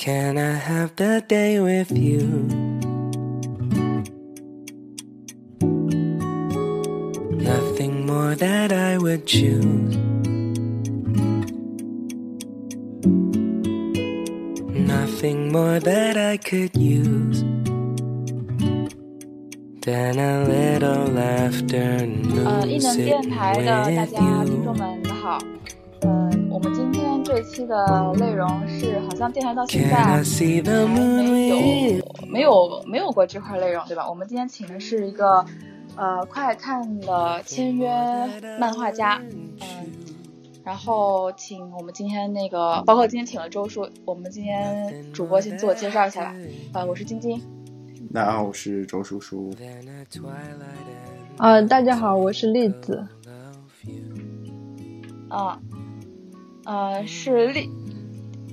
Can I have the day with you? Nothing more that I would choose. Nothing more that I could use than a little laughter 呃，异能 music 电台的大 with 家听众 you. 们好，嗯、我们今天这 期的内容是，好像电台到现在还没有没有没有过这块内容，对吧？我们今天请的是一个呃快看的签约漫画家，嗯，然后请我们今天那个，包括今天请了周叔，我们今天主播先自我介绍一下吧。呃，我是晶晶，大家好，我是周叔叔。呃，大家好，我是栗子。啊、呃，是栗，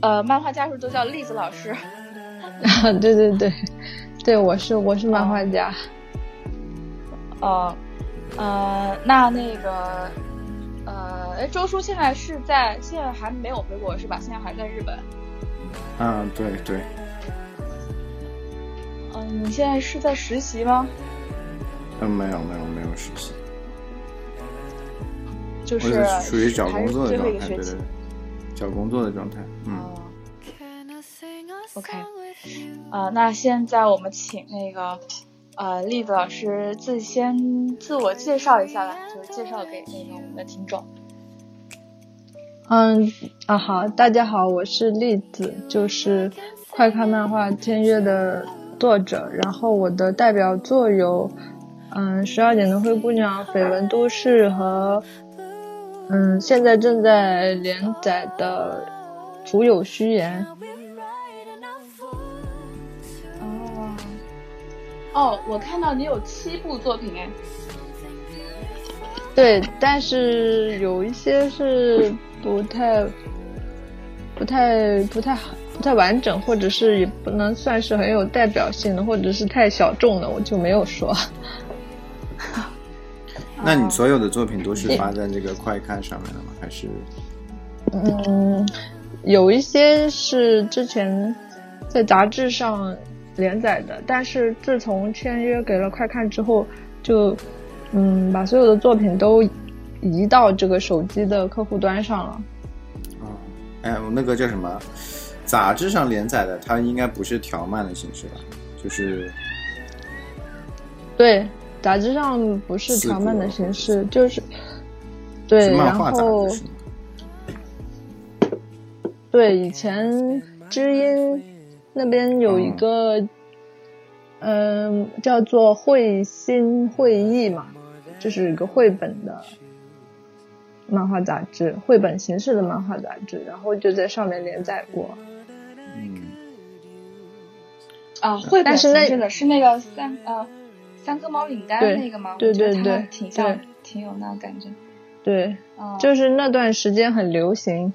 呃，漫画家是不是都叫栗子老师？对对对，对我是我是漫画家。呃，呃，那那个，呃，哎，周叔现在是在，现在还没有回国是吧？现在还在日本。嗯，对对，嗯、你现在是在实习吗？嗯，没有没有没有实习，就是是属于找工作的状态，一个学期对对对。，找工作的状态。嗯，哦，OK，啊、那现在我们请那个呃栗子老师自先自我介绍一下吧，就是介绍给那个我们的听众。嗯啊好，大家好，我是栗子，就是快看漫画签约的作者。然后我的代表作有嗯十二点的灰姑娘、绯闻都市和嗯现在正在连载的徒有虚言。哦，哦，我看到你有七部作品哎。对，但是有一些是不太、不太、不太好、不太完整，或者是也不能算是很有代表性的，或者是太小众的，我就没有说。那你所有的作品都是发在这个快看上面的吗？还是嗯，有一些是之前在杂志上连载的，但是自从签约给了快看之后，就嗯把所有的作品都移到这个手机的客户端上了。哦？哎，我那个叫什么？杂志上连载的，它应该不是条漫的形式吧？就是对，杂志上不是条漫的形式，就是对，是然后？对以前知音那边有一个，嗯、叫做绘心绘意嘛，就是一个绘本的漫画杂志，绘本形式的漫画杂志，然后就在上面连载过。嗯，啊，绘本形式的是那个三呃三颗猫领单对那个吗？对对对挺像，挺有那感觉。对，嗯，就是那段时间很流行，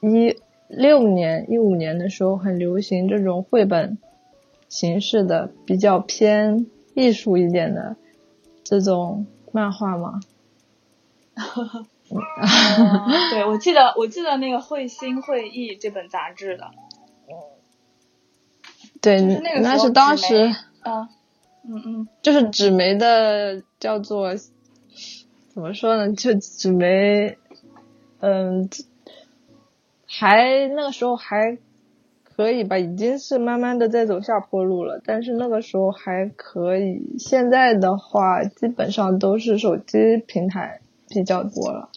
一六年、一五年的时候很流行这种绘本形式的，比较偏艺术一点的这种漫画嘛。哦对，我记得我记得那个《绘心绘意》这本杂志的，对，就是那个那是当时嗯嗯嗯，就是纸媒的叫做怎么说呢？就纸媒，嗯，还那个时候还可以吧，已经是慢慢的在走下坡路了，但是那个时候还可以。现在的话，基本上都是手机平台比较多了。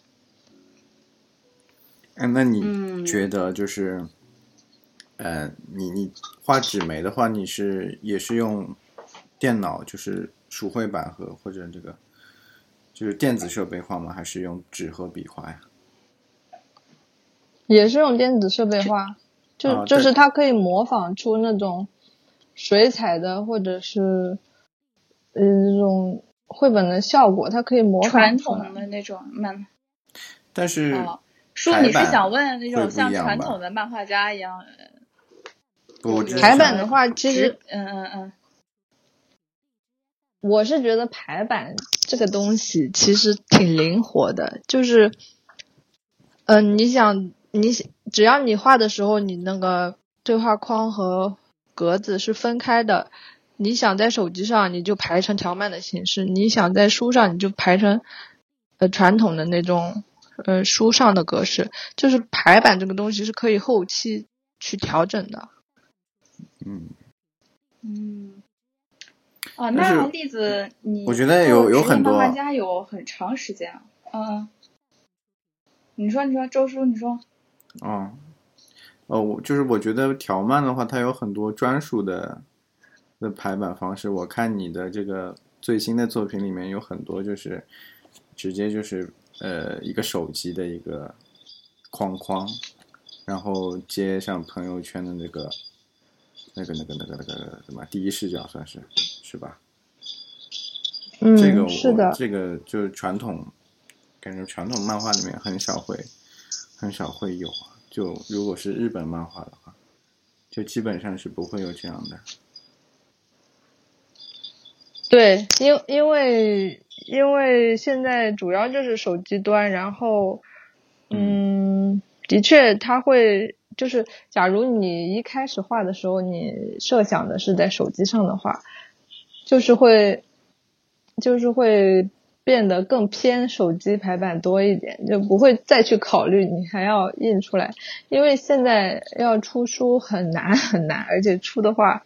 哎，那你嗯觉得就是，呃，你你画纸媒的话，你是也是用电脑，就是鼠绘板和或者这个就是电子设备画吗？还是用纸和笔画呀？也是用电子设备画，就、啊就是它可以模仿出那种水彩的或者是呃那种绘本的效果，它可以模仿传统的那种漫。但是哦，叔，你是想问那种像传统的漫画家一样？不，我只是排想版的话，其实直嗯嗯嗯，我是觉得排版这个东西其实挺灵活的，就是，嗯、你想你只要你画的时候，你那个对话框和格子是分开的。你想在手机上，你就排成条漫的形式；你想在书上，你就排成呃传统的那种呃书上的格式。就是排版这个东西是可以后期去调整的。嗯，嗯，哦，那栗子，你我觉得有有很多漫画家有很长时间啊。嗯，你说，你说，周叔，你说，哦，哦，我就是我觉得条漫的话，它有很多专属的的排版方式。我看你的这个最新的作品里面有很多就是直接就是呃一个手机的一个框框，然后接上朋友圈的那个那个那个那个那个什么第一视角算是是吧？嗯，这个我是的，这个就是传统，感觉传统漫画里面很少会很少会有啊。就如果是日本漫画的话，就基本上是不会有这样的。对，因因为因为现在主要就是手机端，然后嗯，的确它会就是，假如你一开始画的时候，你设想的是在手机上的话，就是会就是会变得更偏手机排版多一点，就不会再去考虑你还要印出来，因为现在要出书很难很难，而且出的话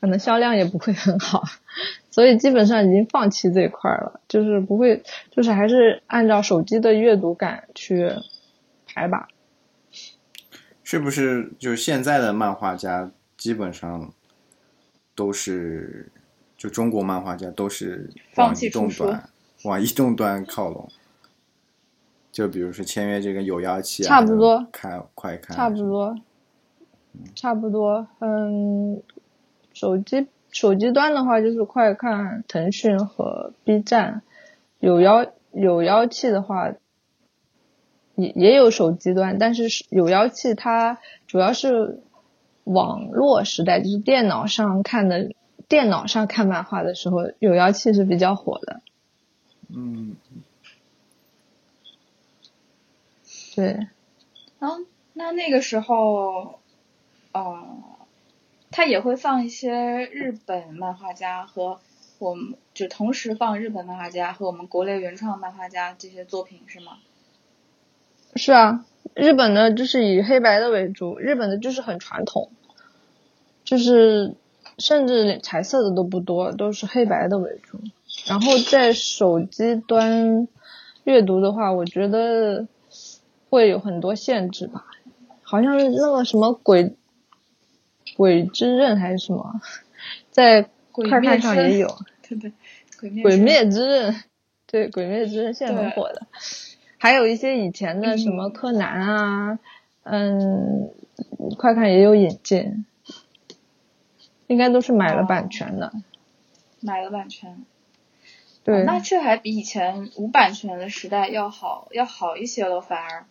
可能销量也不会很好，所以基本上已经放弃这一块了，就是不会，就是还是按照手机的阅读感去排吧。是不是就是现在的漫画家基本上都是，就中国漫画家都是放往移动端往移动端靠拢？就比如说签约这个有妖气啊，差不多看快看，差不多，差不多。嗯，手机手机端的话就是快看、腾讯和 B 站，有妖有妖气的话，也也有手机端，但是是有妖气它主要是网络时代，就是电脑上看的，电脑上看漫画的时候，有妖气是比较火的。嗯，对，然后那那个时候，呃，他也会放一些日本漫画家和我们就同时放日本漫画家和我们国内原创漫画家这些作品是吗？是啊，日本的就是以黑白的为主，日本的就是很传统，就是甚至连彩色的都不多，都是黑白的为主。然后在手机端阅读的话，我觉得会有很多限制吧，好像是那个什么鬼鬼之刃还是什么，在快看上也有。对对，鬼灭之刃灭之刃，对，鬼灭之刃现在很火的，还有一些以前的什么嗯柯南啊，嗯，快看也有引进，应该都是买了版权的。买了版权，对，哦那这还比以前无版权的时代要好要好一些了，反而。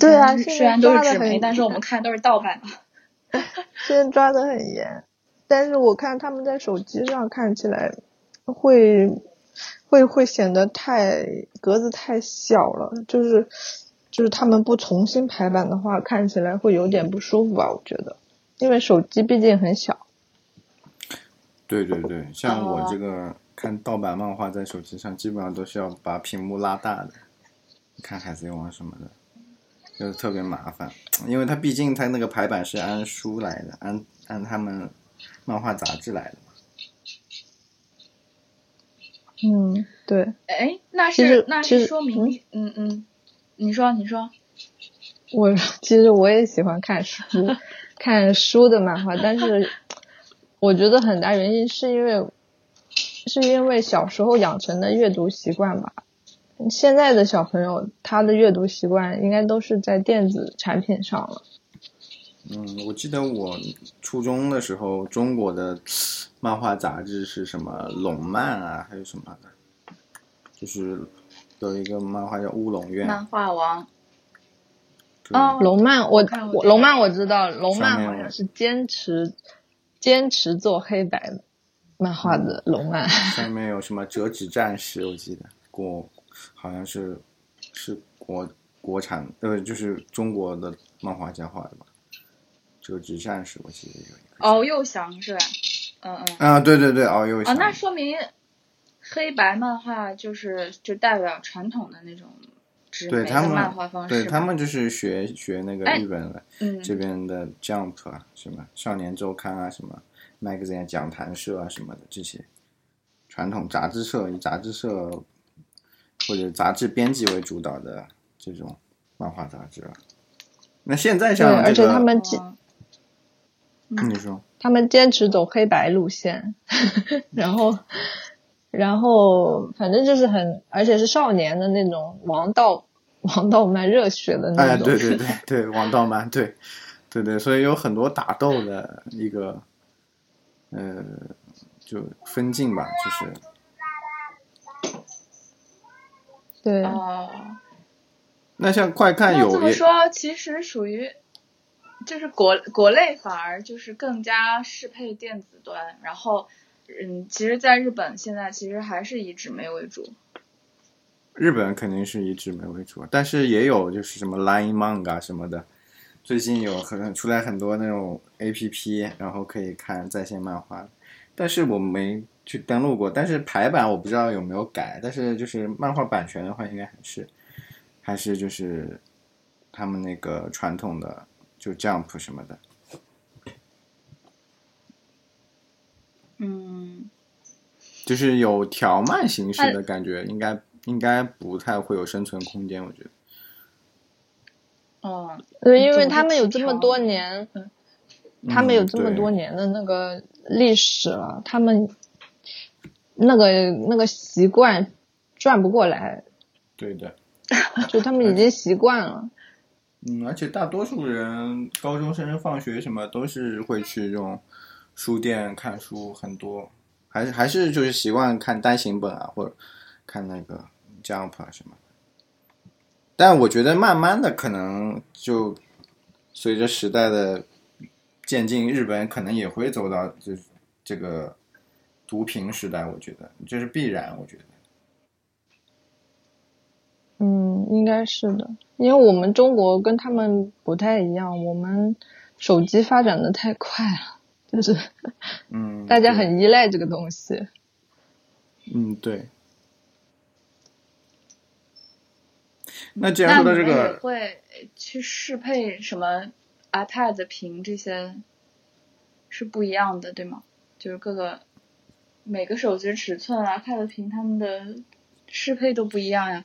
对啊虽然都是纸媒，但是我们看都是盗版的。现在抓的很严，但是我看他们在手机上看起来会会会显得太格子太小了，就是就是他们不重新排版的话，看起来会有点不舒服吧？我觉得，因为手机毕竟很小。对对对，像我哦这个看盗版漫画在手机上，基本上都是要把屏幕拉大的，看海贼王什么的，就是特别麻烦，因为它毕竟它那个排版是按书来的，按按他们漫画杂志来的嘛。嗯，对，哎，那是那是说明，嗯嗯，你说你说，我 其实我也喜欢看书，看书的漫画，但是我觉得很大原因是因为是因为小时候养成的阅读习惯吧。现在的小朋友他的阅读习惯应该都是在电子产品上了。嗯，我记得我初中的时候，中国的漫画杂志是什么龙漫啊，还有什么的，就是有一个漫画叫《乌龙院》，漫画王，哦龙漫我我龙漫我知道，龙漫好像是坚持坚持做黑白漫画的龙漫。上面有什么折纸战士，我记得国好像是是国国产呃，就是中国的漫画家画的吧？折纸战士我记得有一个。敖幼祥是吧？嗯嗯。啊，对对对，哦，有哦，祥。那说明黑白漫画就是就代表传统的那种纸对他们媒的漫画方式吧。对他们就是学学那个哎日本的、嗯这边的 Jump 啊，什么少年周刊啊，什么 Magazine 讲坛社啊什么的这些传统杂志社以杂志社或者杂志编辑为主导的这种漫画杂志啊。那现在对，像、这个、而且他们你说他们坚持走黑白路线，然后然后反正就是很，而且是少年的那种王道王道漫热血的那哎，种。对对 对对，王道漫，对对对，所以有很多打斗的一个呃，就分镜吧，就是对哦，那像快看有也这么说，其实属于就是国国内反而就是更加适配电子端，然后嗯，其实在日本现在其实还是以纸媒为主。日本肯定是以纸媒为主，但是也有就是什么 Line Manga 什么的，最近有很出来很多那种 A P P，然后可以看在线漫画，但是我没去登录过，但是排版我不知道有没有改，但是就是漫画版权的话，应该还是还是就是他们那个传统的就 Jump 什么的，嗯，就是有条漫形式的感觉，应该应该不太会有生存空间，我觉得。哦，对，因为他们有这么多年，嗯。他们有这么多年的那个历史了，他们那个那个习惯转不过来，对的。就他们已经习惯了。嗯，而且大多数人高中生放学什么都是会去这种书店看书，很多还是还是就是习惯看单行本啊，或者看那个 Jump 啊什么。但我觉得慢慢的可能就随着时代的渐进，日本可能也会走到就是这个读屏时代，我觉得这是必然，我觉得。嗯，应该是的，因为我们中国跟他们不太一样，我们手机发展的太快了，就是 嗯，大家很依赖这个东西。嗯对。那既然那说到这你们也个，会去适配什么 iPad 屏这些是不一样的，对吗？就是各个每个手机尺寸 iPad 屏它们的适配都不一样呀，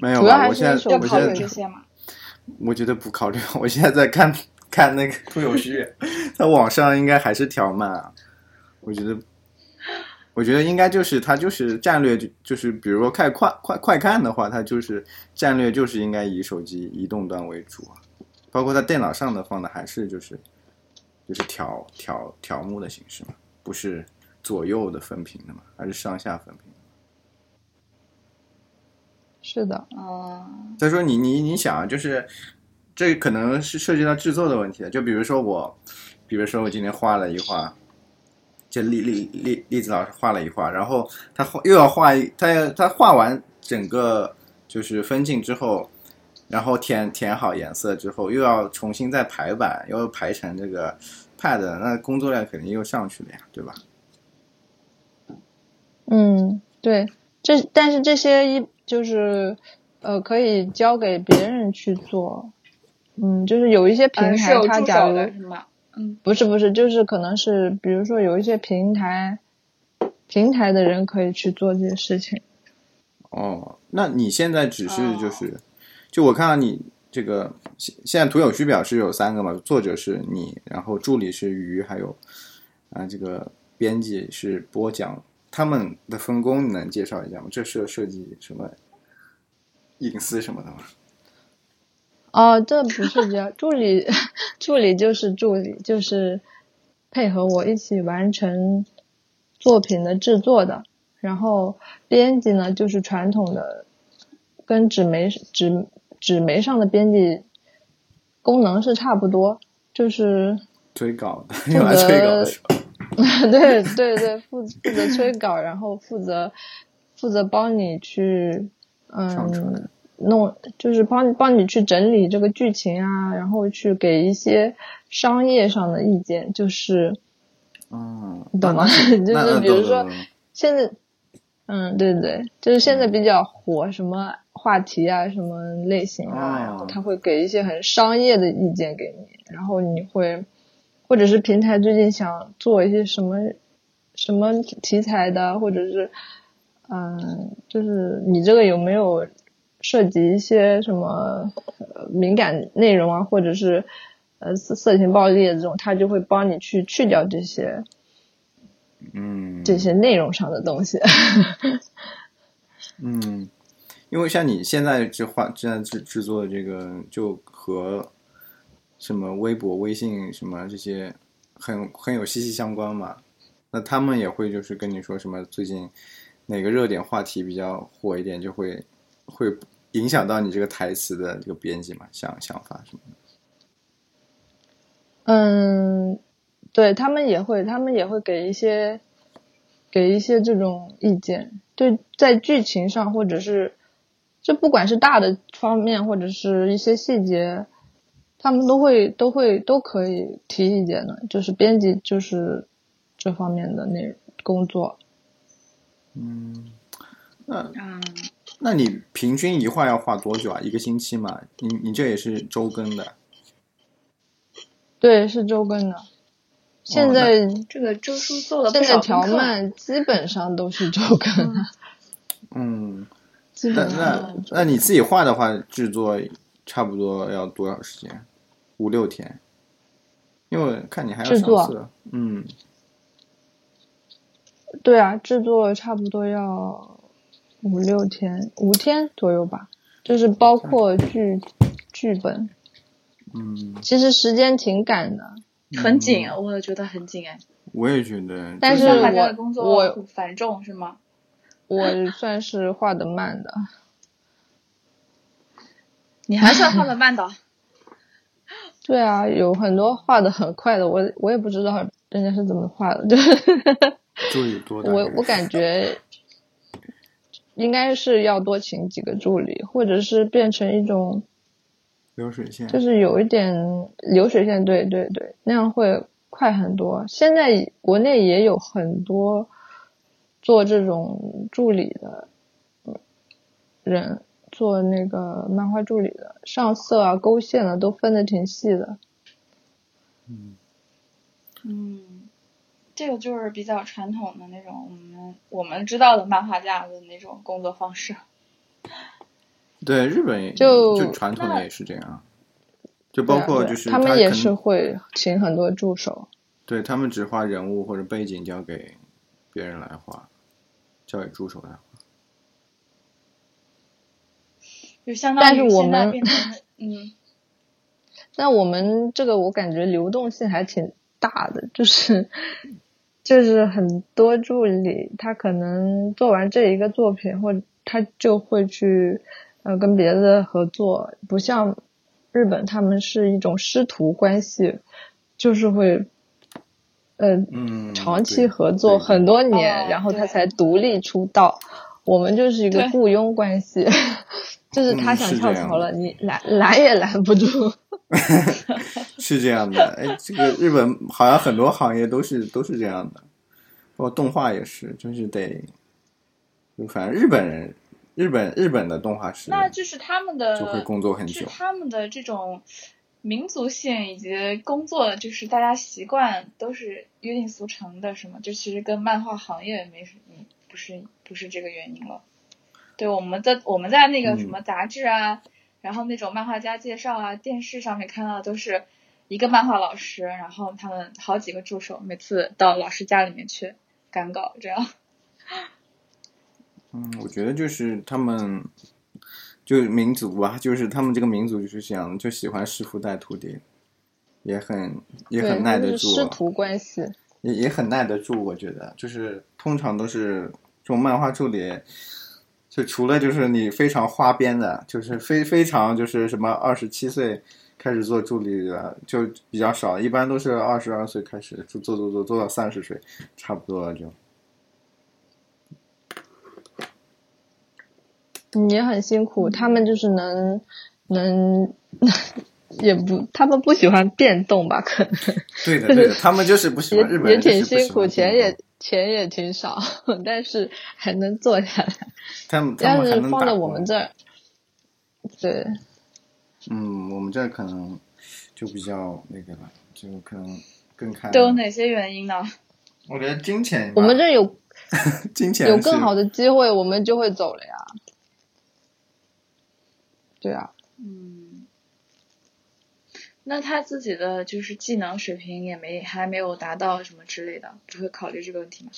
没有吧？主要还是我现在要考虑我现在这些嘛。我觉得不考虑，我现在在看看那个涂有虚，在网上应该还是条漫啊。我觉得，我觉得应该就是它就是战略就就是比如说看快快快看的话，它就是战略就是应该以手机移动端为主啊，包括它电脑上的放的还是就是就是条条条目的形式嘛，不是左右的分屏的嘛，还是上下分屏。是的，嗯，再说你你你想啊，就是这可能是涉及到制作的问题了。就比如说我，比如说我今天画了一画，就栗栗栗栗子老师画了一画，然后他画又要画，他要他画完整个就是分镜之后，然后填填好颜色之后，又要重新再排版，又要排成这个 Pad，那工作量肯定又上去了呀，对吧？嗯，对，这但是这些一就是呃可以交给别人去做，嗯，就是有一些平台有助手它假如的是吗？嗯，不是不是，就是可能是比如说有一些平台平台的人可以去做这些事情。哦，那你现在只是哦就是，就我看到你这个现现在图有虚表是有三个嘛，作者是你，然后助理是鱼，还有啊这个编辑是播讲，他们的分工你能介绍一下吗？这是涉及什么隐私什么的吗？哦，这不是这样，助理助理就是助理，就是配合我一起完成作品的制作的。然后编辑呢，就是传统的跟纸媒纸纸媒上的编辑功能是差不多，就是推稿的，用来推稿的责时候，对对对，负负责催稿，然后负责负责帮你去嗯弄，就是帮帮你去整理这个剧情啊，然后去给一些商业上的意见，就是嗯，你懂吗？就是比如说现在，嗯，对对对，就是现在比较火什么话题啊，什么类型啊，哦。然后他会给一些很商业的意见给你，然后你会，或者是平台最近想做一些什么什么题材的，或者是，嗯，就是你这个有没有涉及一些什么呃敏感内容啊，或者是呃色色情暴力的这种，他就会帮你去去掉这些嗯，这些内容上的东西。嗯，因为像你现在这画现在制制作的这个，就和什么微博、微信什么这些很很有息息相关嘛。那他们也会就是跟你说什么最近哪个热点话题比较火一点，就会会影响到你这个台词的这个编辑嘛，想想法什么的。嗯，对他们也会，他们也会给一些给一些这种意见。对，在剧情上或者是就不管是大的方面或者是一些细节，他们都会都会都可以提意见的。就是编辑就是这方面的内工作。嗯，那嗯，那你平均一画要画多久啊？一个星期嘛？你你这也是周更的。对，是周更的。现在、这个周叔做了现在少功课。条漫基本上都是周更的，嗯，基那本上都那那你自己画的话，制作差不多要多少时间？五六天？因为看你还要上制作色。嗯，对啊，制作差不多要五六天，五天左右吧，就是包括剧剧本。嗯，其实时间挺赶的，很紧，我觉得很紧哎。我也觉得。但是我的工作我很繁重是吗？我算是画的慢的。你还算画的慢的，对啊，有很多画的很快的，我我也不知道人家是怎么画的，就是助理多大？我我感觉应该是要多请几个助理，或者是变成一种流水线。就是有一点流水线，对对对，那样会快很多。现在国内也有很多做这种助理的嗯人，做那个漫画助理的，上色啊、勾线啊都分的挺细的。嗯嗯，这个就是比较传统的那种我们我们知道的漫画家的那种工作方式。对，日本也就就传统的也是这样，就包括就是他们也是会请很多助手。对他们只画人物或者背景交给别人来画，交给助手来画。就相当但是于现在我们变成嗯，那我们这个我感觉流动性还挺大的，就是就是很多助理他可能做完这一个作品，或者他就会去呃跟别的合作，不像日本他们是一种师徒关系，就是会呃嗯，长期合作很多年，哦然后他才独立出道。我们就是一个雇佣关系，就是他嗯想跳槽了，你拦拦也拦不住。是这样的，哎，这个日本好像很多行业都是都是这样的，包括动画也是，就是得，就反正日本人，日本日本的动画师那就是他们的就会工作很久，他们的这种民族性以及工作，就是大家习惯都是约定俗成的，是吗？就其实跟漫画行业没什，么，不是不是这个原因了。对，我们在我们在那个嗯什么杂志啊，然后那种漫画家介绍啊，电视上面看到的都是一个漫画老师，然后他们好几个助手，每次到老师家里面去赶稿，这样。嗯，我觉得就是他们，就民族吧，就是他们这个民族就是这样，就喜欢师傅带徒弟，也很也，很耐得他们是师，徒关系。也也很耐得住。我觉得就是通常都是这种漫画助理，就除了就是你非常花边的，就是非非常就是什么二十七岁开始做助理的就比较少，一般都是二十二岁开始做做做做做到三十岁，差不多了就。你也很辛苦，他们就是能能 也不，他们不喜欢变动吧？可能对的 对的，他们就是不喜欢日本也挺辛苦，钱也钱也挺少，但是还能做下来。他们他要是放在我们这儿，对，嗯，我们这儿可能就比较那个了，就可能更看。都有哪些原因呢？我觉得金钱，我们这有 金钱有更好的机会，我们就会走了呀。对啊，嗯，那他自己的就是技能水平也没还没有达到什么之类的，不会考虑这个问题吗？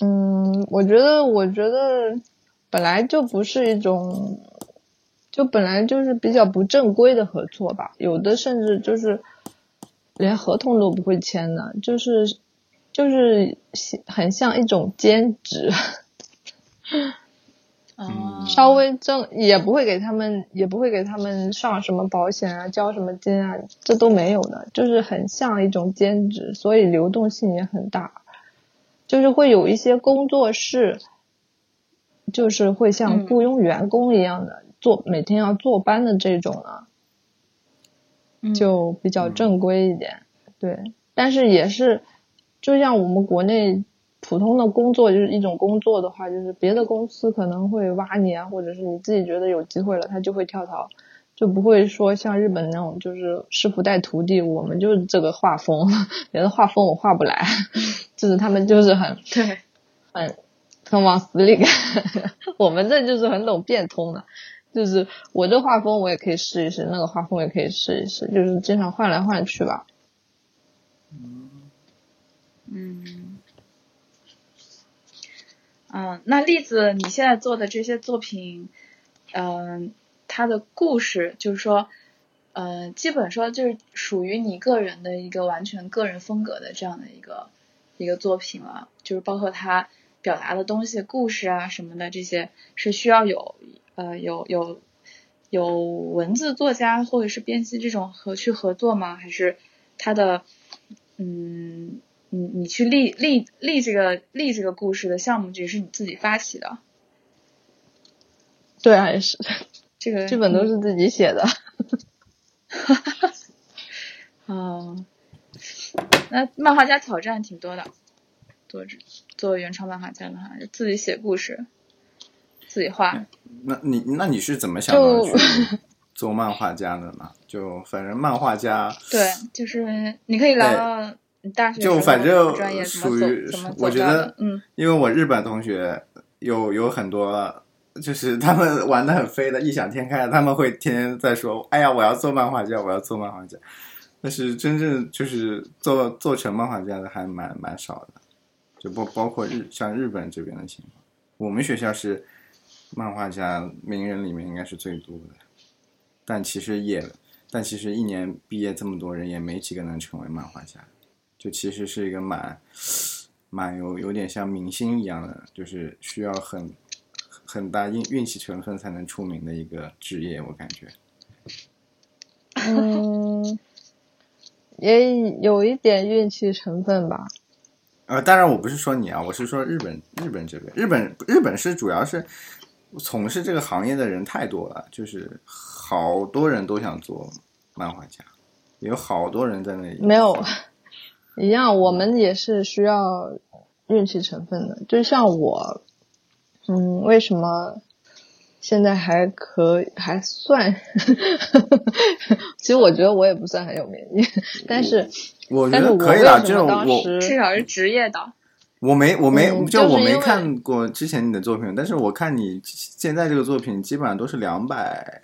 嗯，我觉得，我觉得本来就不是一种，就本来就是比较不正规的合作吧，有的甚至就是连合同都不会签的，就是就是很像一种兼职。啊，稍微挣也不会给他们，也不会给他们上什么保险啊，交什么金啊，这都没有的，就是很像一种兼职，所以流动性也很大。就是会有一些工作室，就是会像嗯雇佣员工一样的、做每天要坐班的这种呢，嗯就比较正规一点。对，但是也是，就像我们国内普通的工作，就是一种工作的话，就是别的公司可能会挖你啊，或者是你自己觉得有机会了，他就会跳槽，就不会说像日本那种就是师傅带徒弟，我们就是这个画风，别的画风我画不来，就是他们就是很对，很很往死里干，我们这就是很懂变通的。就是我这画风我也可以试一试，那个画风也可以试一试，就是经常换来换去吧。嗯，嗯，嗯那栗子，你现在做的这些作品，嗯、它的故事，就是说，嗯、基本说就是属于你个人的一个完全个人风格的这样的一个一个作品了，就是包括它表达的东西、故事啊什么的，这些是需要有呃有有有文字作家或者是编辑这种合去合作吗？还是它的嗯？你你去立立立这个立这个故事的项目，只是你自己发起的，对啊，也是，这个剧本都是自己写的。哦，那漫画家挑战挺多的，做这做原创漫画家的话，自己写故事，自己画。那你那你是怎么想到去 做漫画家的呢？就反正漫画家，对，就是你可以聊聊你大学就反正属于我觉得嗯因为我日本同学有有很多，就是他们玩的很飞的，异想天开，他们会天天在说：“哎呀，我要做漫画家，我要做漫画家。”但是真正就是做做成漫画家的还蛮蛮少的，就包包括日像日本这边的情况，我们学校是漫画家名人里面应该是最多的，但其实也但其实一年毕业这么多人，也没几个能成为漫画家。就其实是一个蛮蛮有有点像明星一样的，就是需要很很大运运气成分才能出名的一个职业，我感觉。嗯，也有一点运气成分吧。呃，当然我不是说你啊，我是说日本日本这边，日本日本是主要是从事这个行业的人太多了，就是好多人都想做漫画家，有好多人在那里。没有，一样，我们也是需要运气成分的。就像我，嗯，为什么现在还可以还算？其实我觉得我也不算很有名，但是我觉得可以了，就是我当时至少是职业的。我没我没、嗯就我没看过之前你的作品，但是我看你现在这个作品基本上都是两百，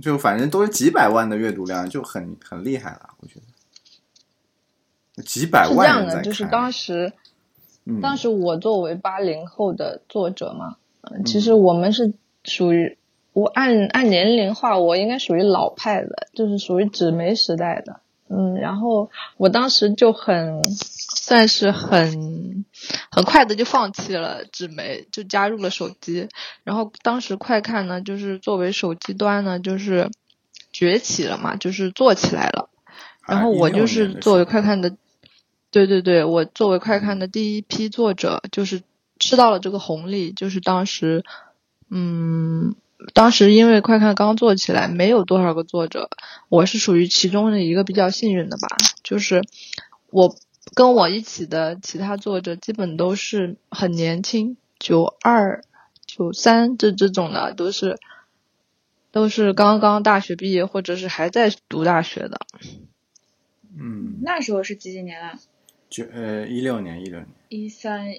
就反正都是几百万的阅读量，就很很厉害了，我觉得几百万是这样的。就是当时嗯当时我作为八零后的作者嘛，嗯，其实我们是属于我按按年龄划，我应该属于老派的，就是属于纸媒时代的。嗯，然后我当时就很算是很很快的就放弃了纸媒，就加入了手机。然后当时快看呢，就是作为手机端呢，就是崛起了嘛，就是做起来了。然后我就是作为快看的，对对对，我作为快看的第一批作者，就是吃到了这个红利，就是当时，嗯，当时因为快看刚做起来，没有多少个作者，我是属于其中的一个比较幸运的吧，就是我跟我一起的其他作者基本都是很年轻，九二、九三这这种的都是。都是刚刚大学毕业，或者是还在读大学的。嗯，那时候是几几年了？就呃一六年，一六年，一三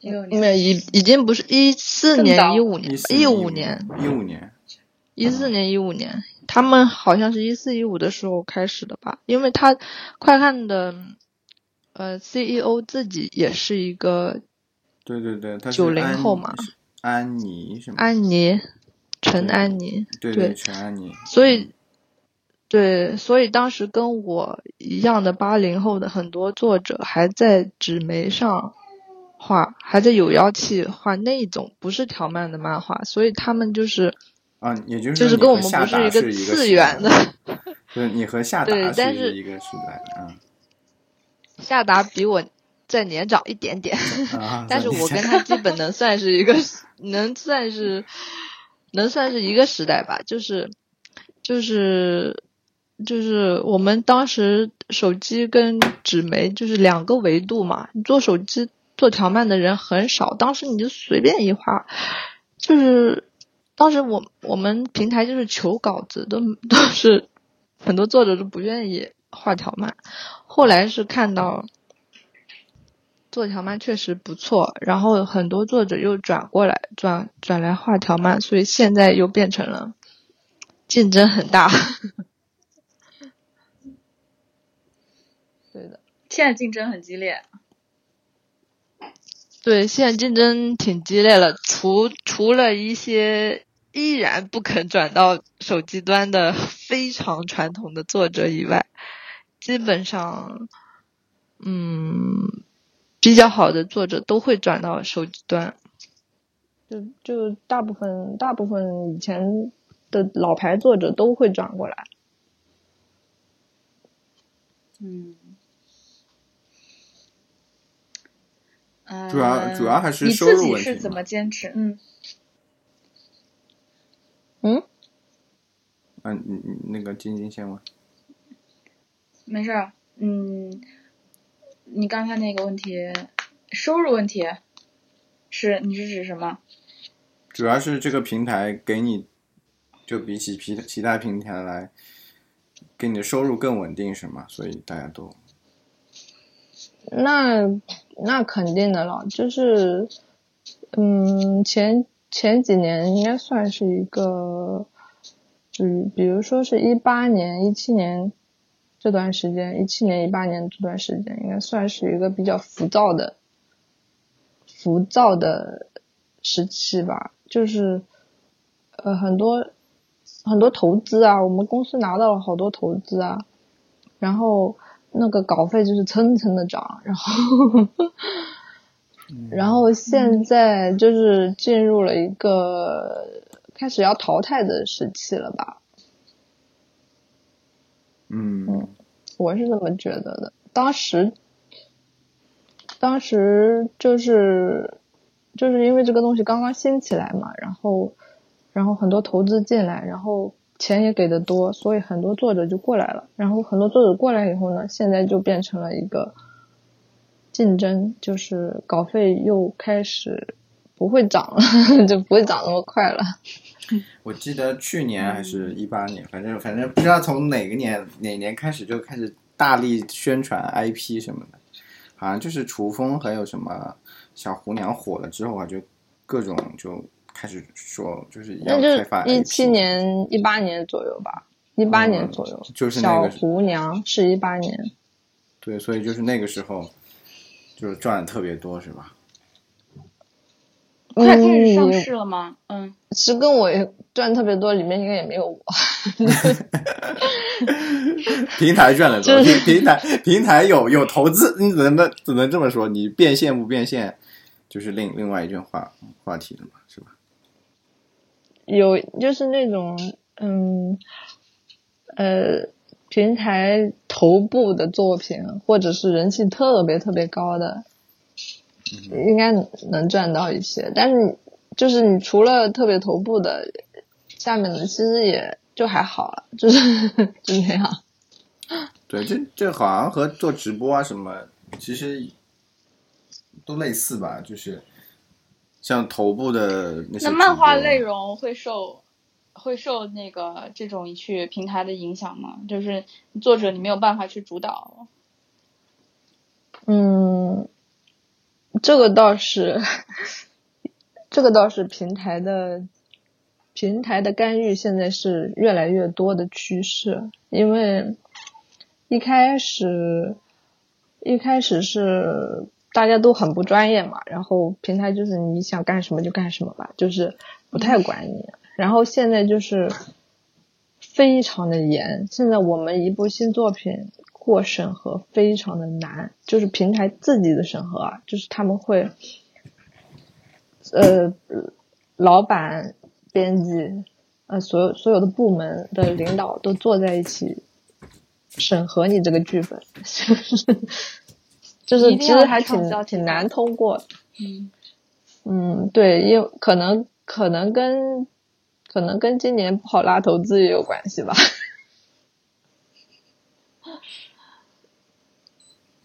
一六年。没有，已已经不是一四年、一五年、一五年、一五年、一四年、一五年，他们好像是一四一五的时候开始的吧？因为他快看的呃 CEO 自己也是一个，对对对，他九零后嘛，安妮是吗？安妮。陈安妮，对。陈安妮，所以，对，所以当时跟我一样的八零后的很多作者还在纸媒上画，还在有妖气画那种不是条漫的漫画，所以他们就是啊，也就是就是跟我们不是一个次元的，对，你和夏 达是一个时代，嗯，夏达比我再年长一点点，但是我跟他基本能算是一个，能算是。能算是一个时代吧，就是，就是，就是我们当时手机跟纸媒就是两个维度嘛。你做手机做条漫的人很少，当时你就随便一画，就是当时我我们平台就是求稿子，都都是很多作者都不愿意画条漫。后来是看到。做条漫确实不错，然后很多作者又转过来转转来画条漫，所以现在又变成了竞争很大。对的，现在竞争很激烈。对，现在竞争挺激烈了。除除了一些依然不肯转到手机端的非常传统的作者以外，基本上，嗯。比较好的作者都会转到手机端，就就大部分大部分以前的老牌作者都会转过来。嗯，主要主要还是收入问题。你自己是怎么坚持？嗯嗯，嗯，你你那个晶晶先问。没事儿，嗯。你刚才那个问题，收入问题，是你是指什么？主要是这个平台给你，就比起其其他平台来，给你的收入更稳定，是吗？所以大家都。那那肯定的了，就是，嗯，前前几年应该算是一个，嗯，比如说是一八年、一七年。这段时间，一七年、一八年这段时间，应该算是一个比较浮躁的、浮躁的时期吧。就是，呃，很多很多投资啊，我们公司拿到了好多投资啊，然后那个稿费就是蹭蹭的涨，然后，然后现在就是进入了一个开始要淘汰的时期了吧。嗯，我是这么觉得的。当时，当时就是就是因为这个东西刚刚兴起来嘛，然后，然后很多投资进来，然后钱也给的多，所以很多作者就过来了。然后很多作者过来以后呢，现在就变成了一个竞争，就是稿费又开始不会涨了，就不会涨那么快了。我记得去年还是一八年，反正反正不知道从哪个年哪年开始就开始大力宣传 IP 什么的，好像就是楚风还有什么小胡娘火了之后啊，就各种就开始说就是要开发。一七年一八年左右吧，一八年左右，就是那个小胡娘是一八年。对，所以就是那个时候，就是赚的特别多，是吧？快开始上市了吗？嗯，其实跟我赚特别多，里面应该也没有我。平台赚的多，平台平台有有投资，你只能只能这么说。你变现不变现，就是另另外一句话话题了嘛？有就是那种嗯呃平台头部的作品，或者是人气特别特别高的。应该能赚到一些。但是就是你除了特别头部的，下面的其实也就还好了，就是就那样。对，这这好像和做直播啊什么，其实都类似吧，就是像头部的那些那漫画内容会受会受那个这种去平台的影响吗？就是作者你没有办法去主导。嗯，这个倒是，这个倒是平台的平台的干预现在是越来越多的趋势，因为一开始一开始是大家都很不专业嘛，然后平台就是你想干什么就干什么吧，就是不太管你，然后现在就是非常的严，现在我们一部新作品。过审核非常的难，就是平台自己的审核啊，就是他们会，呃，老板、编辑，呃，所有所有的部门的领导都坐在一起审核你这个剧本，就是其实还挺挺难通过的。嗯嗯，对，因为可能可能跟可能跟今年不好拉投资也有关系吧。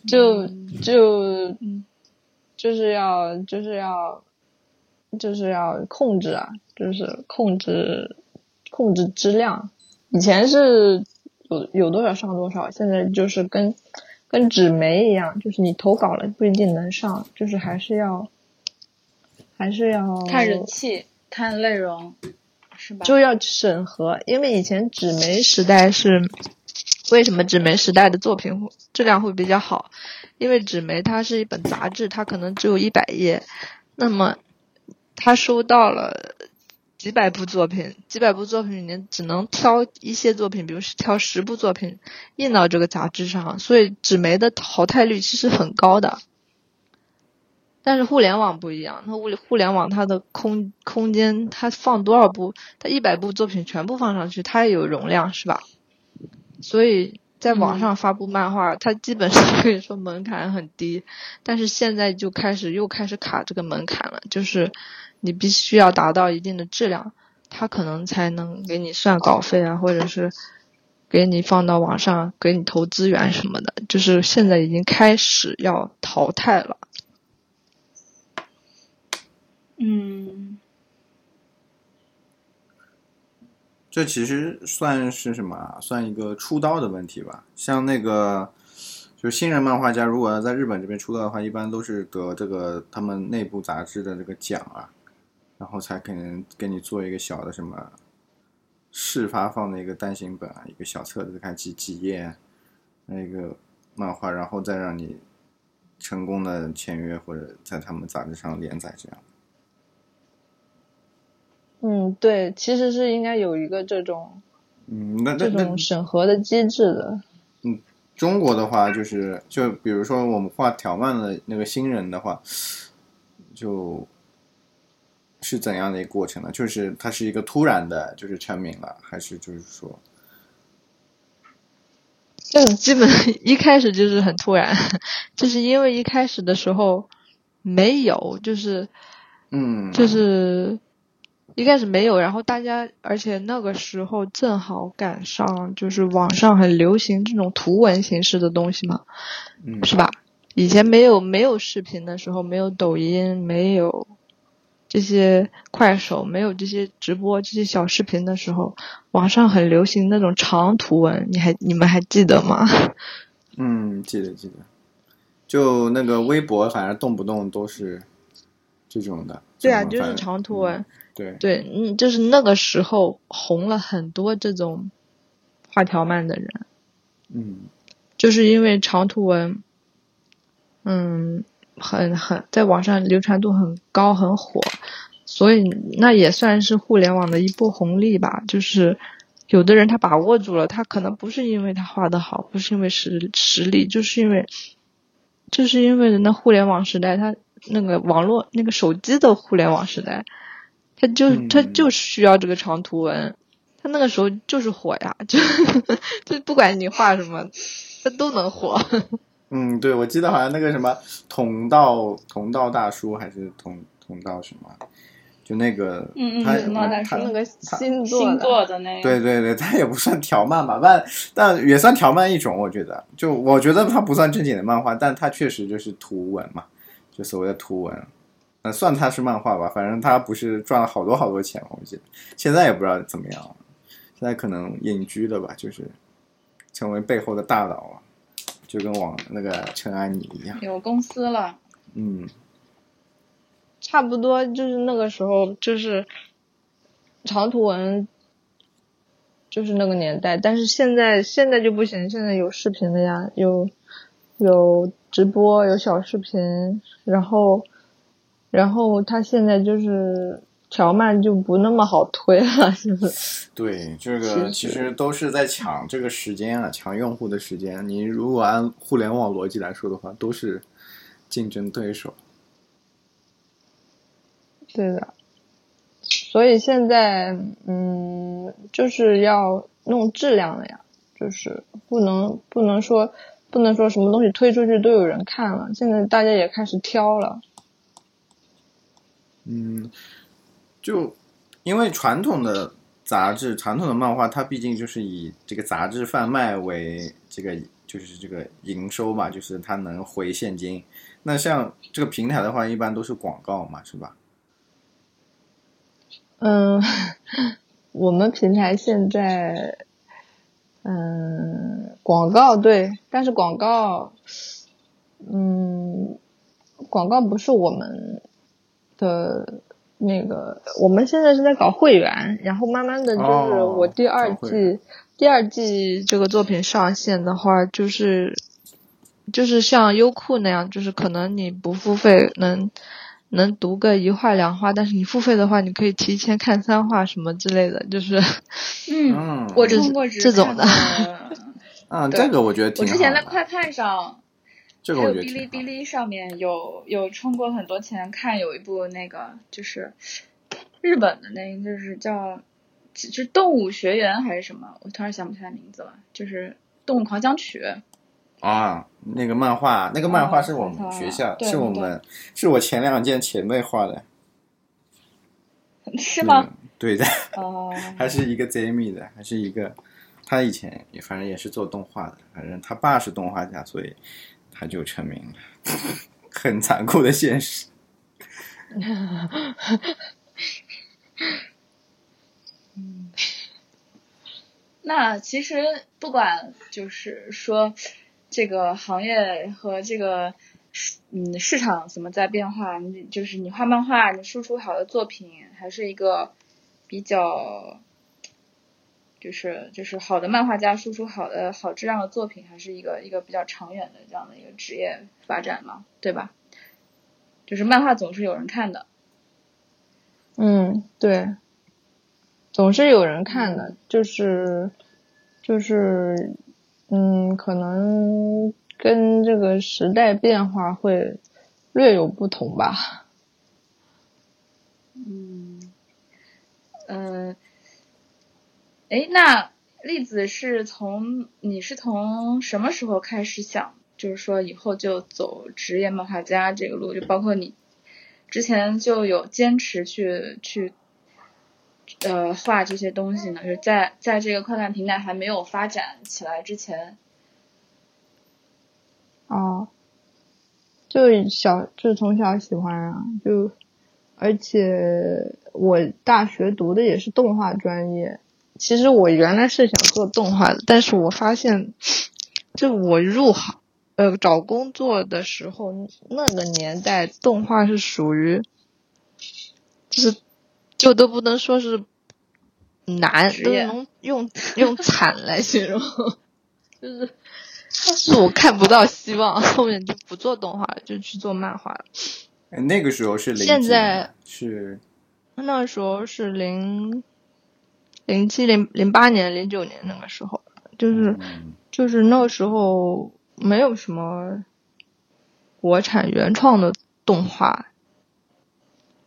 就就嗯就是要就是要就是要控制啊，就是控制控制质量。以前是有有多少上多少，现在就是跟跟纸媒一样，就是你投稿了不一定能上，就是还是要还是要看人气，看内容，是吧？就要审核，因为以前纸媒时代是为什么纸媒时代的作品质量会比较好？因为纸媒它是一本杂志，它可能只有一百页，那么他收到了几百部作品，几百部作品里面只能挑一些作品，比如是挑十部作品印到这个杂志上，所以纸媒的淘汰率其实很高的。但是互联网不一样，它物理互联网它的空空间，它放多少部，它一百部作品全部放上去，它也有容量，是吧？所以在网上发布漫画，它基本上可以说门槛很低，但是现在就开始又开始卡这个门槛了，就是你必须要达到一定的质量，他可能才能给你算稿费啊，或者是给你放到网上，给你投资源什么的，就是现在已经开始要淘汰了。嗯，这其实算是什么啊？算一个出道的问题吧。像那个，就是新人漫画家，如果要在日本这边出道的话，一般都是得这个他们内部杂志的这个奖啊，然后才可能给你做一个小的什么试发放的一个单行本啊，一个小册子，看几几页那个漫画，然后再让你成功的签约或者在他们杂志上连载这样。嗯，对，其实是应该有一个这种嗯，那那这种审核的机制的。嗯中国的话，就是就比如说我们画条漫的那个新人的话，就是怎样的一个过程呢？就是它是一个突然的，就是成名了，还是就是说，这个基本一开始就是很突然，就是因为一开始的时候没有，就是嗯，就是一开始没有，然后大家，而且那个时候正好赶上就是网上很流行这种图文形式的东西嘛，嗯是吧？以前没有没有视频的时候，没有抖音，没有这些快手，没有这些直播这些小视频的时候，网上很流行那种长图文，你还你们还记得吗？嗯，记得记得，就那个微博，反正动不动都是这种的。对啊，就是长图文。对，对，嗯，就是那个时候红了很多这种画条漫的人，嗯就是因为长图文，嗯，很很在网上流传度很高，很火，所以那也算是互联网的一波红利吧。就是有的人他把握住了，他可能不是因为他画的好，不是因为实实力，就是因为就是因为那互联网时代，他那个网络那个手机的互联网时代，他就嗯他就需要这个长图文。他那个时候就是火呀，就 就不管你画什么，他都能火。嗯，对，我记得好像那个什么同道同道大叔还是同同道什么，就那个，嗯嗯他同道大叔他那个星座星的座的那个，对对对，他也不算条漫吧，但但也算条漫一种，我觉得。就我觉得它不算正经的漫画，但它确实就是图文嘛，就所谓的图文。嗯，算它是漫画吧，反正它不是赚了好多好多钱，我记得。现在也不知道怎么样了，现在可能隐居了吧，就是成为背后的大佬了，就跟往那个陈安妮一样。有公司了。嗯，差不多就是那个时候，就是长图文，就是那个年代。但是现在现在就不行，现在有视频了呀，有有直播，有小视频，然后然后他现在就是条漫就不那么好推了，是不是？对，这个其实都是在抢这个时间啊，抢用户的时间。你如果按互联网逻辑来说的话，都是竞争对手。对的，所以现在嗯，就是要弄质量了呀，就是不能不能说不能说什么东西推出去都有人看了，现在大家也开始挑了。嗯，就因为传统的杂志、传统的漫画，它毕竟就是以这个杂志贩卖为这个就是这个营收嘛，就是它能回现金。那像这个平台的话，一般都是广告嘛，是吧？嗯，我们平台现在嗯广告对，但是广告嗯广告不是我们的。那个，我们现在是在搞会员，然后慢慢的就是哦我第二季、第二季这个作品上线的话，就是就是像优酷那样，就是可能你不付费能能读个一话两话，但是你付费的话，你可以提前看三话什么之类的，就是嗯，嗯，我这充过这种的看过嗯，对。这个我觉得挺我好的。之前在快看上，这个还有哔哩我觉得挺好哔哩上面有有充过很多钱看有一部那个就是日本的那个就是叫就是动物学园还是什么，我突然想不起来名字了，就是《动物狂想曲》。啊，那个漫画，那个漫画哦是我们学校，是我们，是我前两届前辈画的，是吗？嗯？对的。哦、还是一个 Jamie 的，还是一个，他以前也反正也是做动画的，反正他爸是动画家，所以他就成名了，很残酷的现实。那其实不管就是说这个行业和这个市嗯市场怎么在变化，你就是你画漫画，你输出好的作品，还是一个比较就是就是好的漫画家输出好的好质量的作品，还是一个一个比较长远的这样的一个职业发展嘛，对吧？就是漫画总是有人看的，嗯，对，总是有人看的，就是就是嗯，可能跟这个时代变化会略有不同吧。嗯，嗯，哎，那栗子是从你是从什么时候开始想，就是说以后就走职业漫画家这个路？就包括你之前就有坚持去去呃画这些东西呢？就是在在这个快看平台还没有发展起来之前，哦，就小就从小喜欢啊，就而且我大学读的也是动画专业。其实我原来是想做动画的，但是我发现，就我入行呃找工作的时候，那个年代动画是属于，就是就都不能说是难，都能用用惨来形容，就是。是我看不到希望，后面就不做动画了，就去做漫画了。哎那个时候是零现在是那时候是零零七零零八年零九年那个时候，就是嗯就是那个时候没有什么国产原创的动画，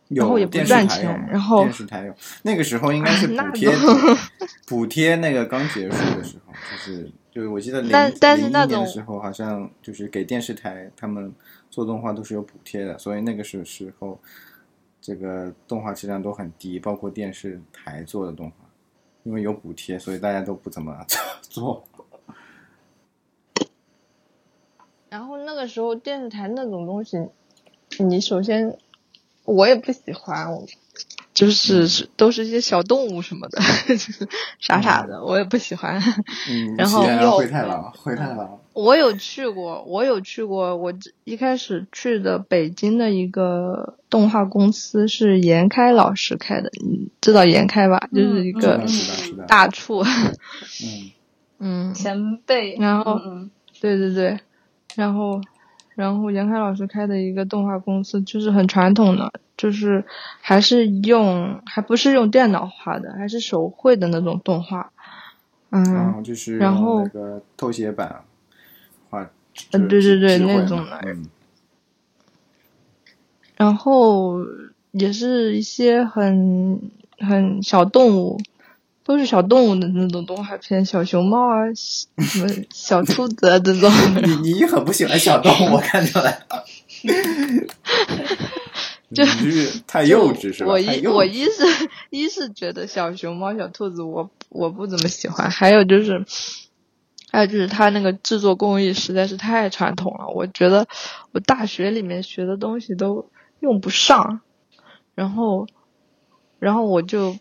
然后也不有电视赚钱台有嘛然后电视台有，那个时候应该是 补贴都补贴那个刚结束的时候，就是就是，我记得零但但是零年的时候，好像就是给电视台他们做动画都是有补贴的，所以那个时时候这个动画质量都很低，包括电视台做的动画，因为有补贴，所以大家都不怎么 做。然后那个时候电视台那种东西，你首先我也不喜欢，我就是是都是一些小动物什么的，就是傻傻的，我也不喜欢。嗯，然后灰太狼，灰太狼，我有去过，我有去过。我一开始去的北京的一个动画公司是严开老师开的，你知道严开吧？就是一个大处。嗯 嗯，前辈，然后嗯对对对，然后然后严凯老师开的一个动画公司，就是很传统的，就是还是用还不是用电脑画的，还是手绘的那种动画。嗯，然后就是然后那个透写板画，嗯对对对那种的嗯然后也是一些很很小动物，都是小动物的那种动画片，小熊猫啊，什么小兔子啊这种。你你很不喜欢小动物，我看出来了。就你是太幼稚是吧？我一我一是一是觉得小熊猫、小兔子我我不怎么喜欢，还有就是，还有就是它那个制作工艺实在是太传统了，我觉得我大学里面学的东西都用不上，然后，然后我就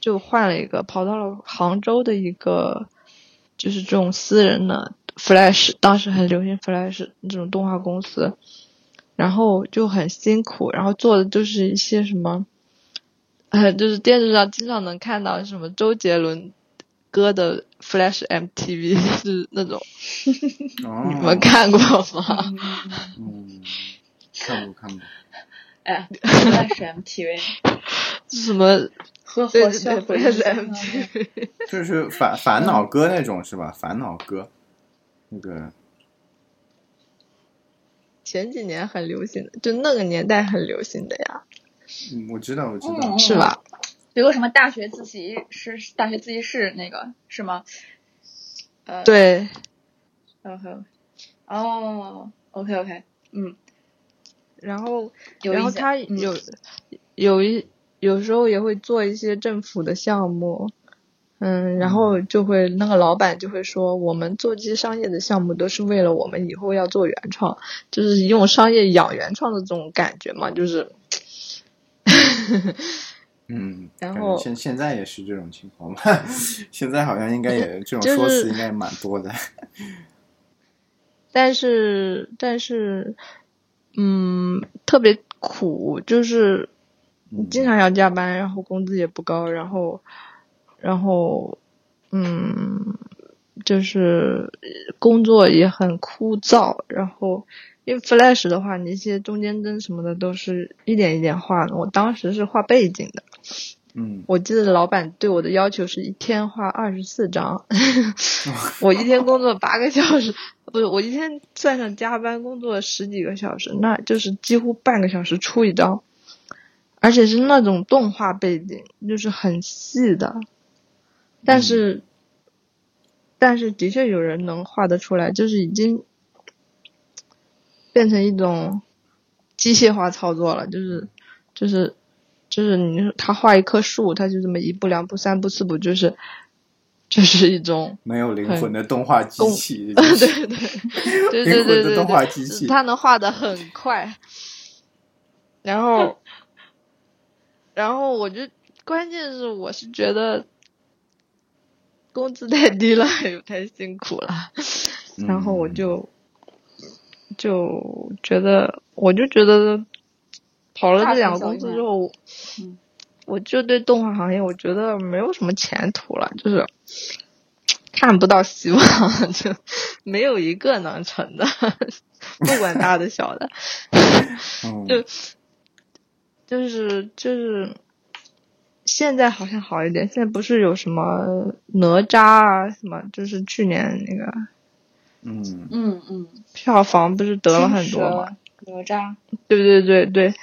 就换了一个，跑到了杭州的一个就是这种私人的 Flash，当时很流行 Flash 这种动画公司。然后就很辛苦，然后做的就是一些什么，呃，就是电视上经常能看到什么周杰伦歌的 Flash MTV，就是那种，哦，你们看过吗？嗯，看过看过。哎，那是 MTV，是什么？呵呵对对对 就是烦烦恼歌那种是吧？烦恼歌，那个前几年很流行的，就那个年代很流行的呀，嗯，我知道我知道嗯，是吧？有个什么大学自习室，大学自习室那个是吗？呃，，对，然后，哦，OK OK，嗯，然后然后有嗯他有、有一有时候也会做一些政府的项目，嗯，然后就会那个老板就会说，我们做这些商业的项目都是为了我们以后要做原创，就是用商业养原创的这种感觉嘛，就是，嗯，然后现现在也是这种情况吧？现在好像应该也 这种就是说辞应该也蛮多的。但是但是，嗯，特别苦，就是你经常要加班，然后工资也不高，然后，然后，嗯，就是工作也很枯燥，然后因为 Flash 的话，你一些中间帧什么的都是一点一点画的，我当时是画背景的，嗯，我记得老板对我的要求是一天画二十四张，我一天工作八个小时，不是我一天算上加班工作十几个小时，那就是几乎半个小时出一张，而且是那种动画背景，就是很细的，但是，但是的确有人能画得出来，就是已经变成一种机械化操作了，就是就是就是你说他画一棵树，他就这么一步两步三步四步，就是就是一种没有灵魂的动画机器，对对对对对灵魂对对的动画对机器。他能画的很快，然后然后我就关键是我是觉得工资太低了，又太辛苦了，然后我就就觉得我就觉得跑了这两个公司之后，嗯我就对动画行业我觉得没有什么前途了，就是看不到希望，就没有一个能成的，不管大的小的，嗯。就就是就是现在好像好一点，现在不是有什么哪吒啊什么，就是去年那个嗯嗯嗯，票房不是得了很多吗？哪吒，对对对对，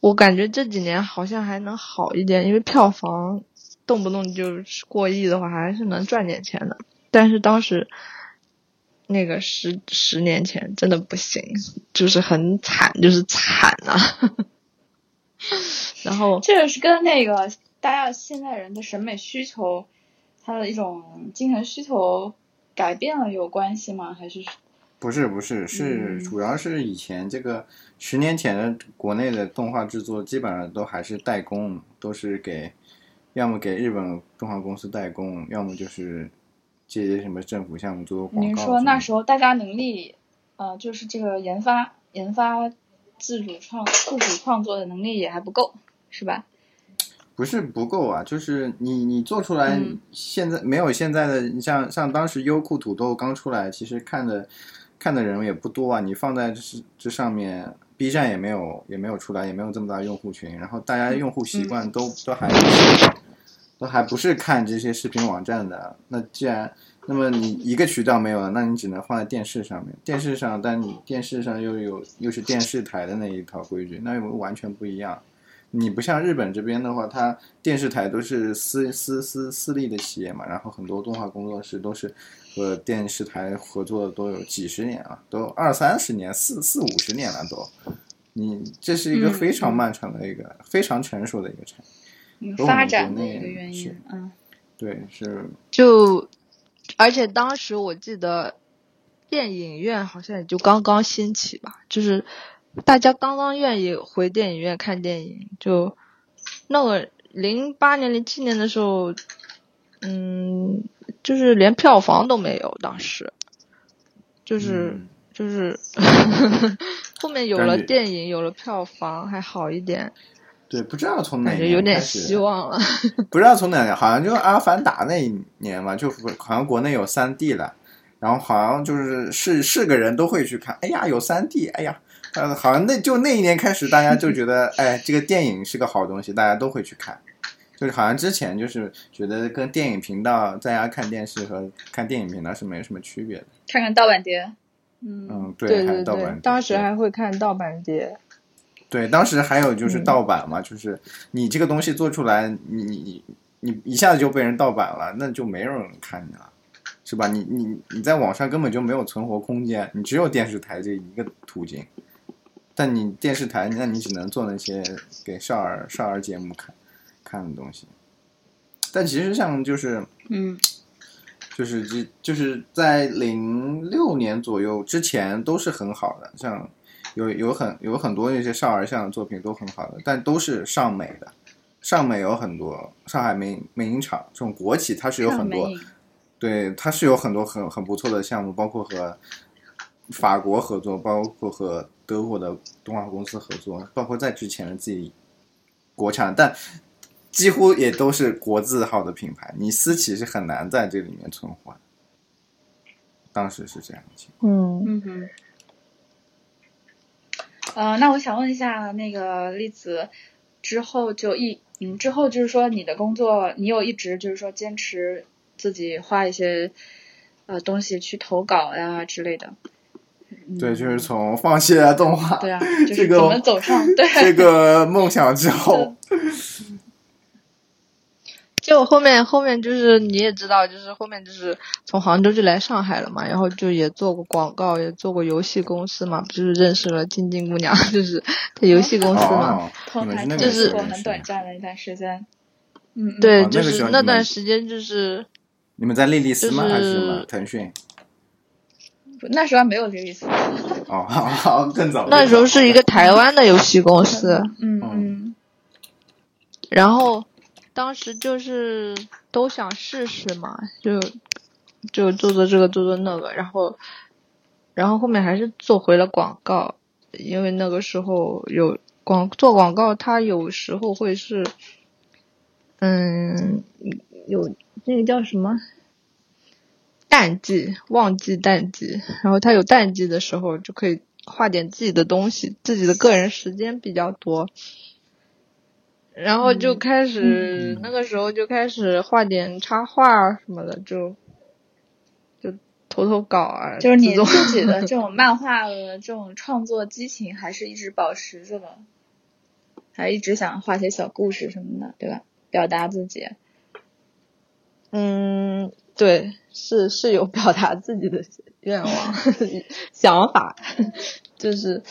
我感觉这几年好像还能好一点，因为票房动不动就是过亿的话，还是能赚点钱的。但是当时那个十十年前真的不行，就是很惨，就是惨啊。然后这个是跟那个大家现在人的审美需求，他的一种精神需求改变了有关系吗？还是不是不是，是嗯主要是以前这个十年前的国内的动画制作，基本上都还是代工，都是给要么给日本动画公司代工，要么就是接些什么政府项目做做广告。您说那时候大家能力，呃，就是这个研发研发自主创自主创作的能力也还不够，是吧？不是不够啊，就是你你做出来，嗯现在没有现在的，你像像当时优酷土豆刚出来，其实看的看的人也不多啊。你放在这是这上面，B 站也没有也没有出来，也没有这么大用户群，然后大家用户习惯都、都还都还不是看这些视频网站的。那既然那么你一个渠道没有了，那你只能放在电视上面。电视上，但你电视上又有又是电视台的那一套规矩，那又完全不一样。你不像日本这边的话，它电视台都是私私私私立的企业嘛，然后很多动画工作室都是和电视台合作的都有几十年了，都二三十年、四四五十年了都。你这是一个嗯非常漫长的一个、非常成熟的一个产业，发展的国内一个原因，嗯对，是就，而且当时我记得电影院好像也就刚刚兴起吧，就是大家刚刚愿意回电影院看电影。就那个零八年、零七年的时候，嗯，就是连票房都没有，当时就是、嗯就是 后面有了电影，有了票房还好一点，对，不知道从哪有点年开始希望了。不知道从哪年，好像就是《阿凡达》那一年嘛，就好像国内有三 D 了，然后好像就是是是个人都会去看，哎呀有三 D，哎呀，呃，好像那就那一年开始，大家就觉得，哎，这个电影是个好东西，大家都会去看。就是好像之前就是觉得跟电影频道在家看电视和看电影频道是没什么区别的。看看盗版碟，嗯嗯，对当时还会看盗版碟。对，当时还有就是嗯盗版嘛，就是你这个东西做出来，你你你一下子就被人盗版了，那就没有人看你了，是吧？你你你在网上根本就没有存活空间，你只有电视台这一个途径。但你电视台，那你只能做那些给少儿少儿节目看看的东西。但其实像就是嗯 就是这就是在零六年左右之前都是很好的，像有有很有很多那些少儿向的作品都很好的，但都是上美的。上美有很多，上海美美影厂这种国企，它是有很多，对，它是有很多很很不错的项目，包括和法国合作，包括和德国的动画公司合作，包括在之前的自己国产，但几乎也都是国字号的品牌，你私企是很难在这里面存活的。当时是这样的情况。嗯嗯哼。呃，那我想问一下，那个栗子之后就一，嗯，之后就是说你的工作，你有一直就是说坚持自己画一些呃东西去投稿呀之类的。嗯对，就是从放弃了动画对啊，就这个是怎么走上对这个梦想之后，就后面后面就是你也知道，就是后面就是从杭州就来上海了嘛，然后就也做过广告，也做过游戏公司嘛，不就是认识了静静姑娘，就是在游戏公司嘛。就是时候认识过很短暂的一段时间。嗯，嗯对，哦就是那段时间就是你们在莉莉丝吗？就是还是什么？腾讯？那时候还没有这个意思。哦，好好，更早。那时候是一个台湾的游戏公司，嗯嗯然后当时就是都想试试嘛，就就做做这个做做那个，然后然后后面还是做回了广告，因为那个时候有广做广告，它有时候会是，嗯，有那个叫什么淡季，旺季淡季，然后它有淡季的时候就可以画点自己的东西，自己的个人时间比较多。然后就开始、嗯那个时候就开始画点插画啊什么的，就就投投稿啊，就是你自己的 这种漫画的这种创作激情，还是一直保持着的，还一直想画些小故事什么的，对吧？表达自己。嗯，对，是是有表达自己的愿望、想法，就是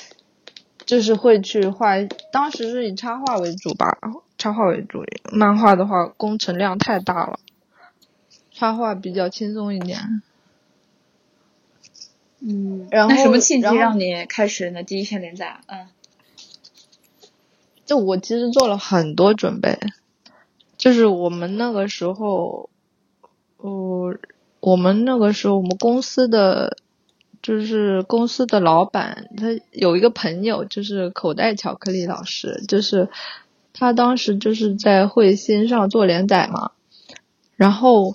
就是会去画。当时是以插画为主吧，插画为主。漫画的话，工程量太大了，插画比较轻松一点。嗯，然后那什么契机让你开始呢第一篇连载啊？嗯就我其实做了很多准备，就是我们那个时候，呃，我们那个时候我们公司的就是公司的老板，他有一个朋友就是口袋巧克力老师，就是他当时就是在慧心上做连载嘛，然后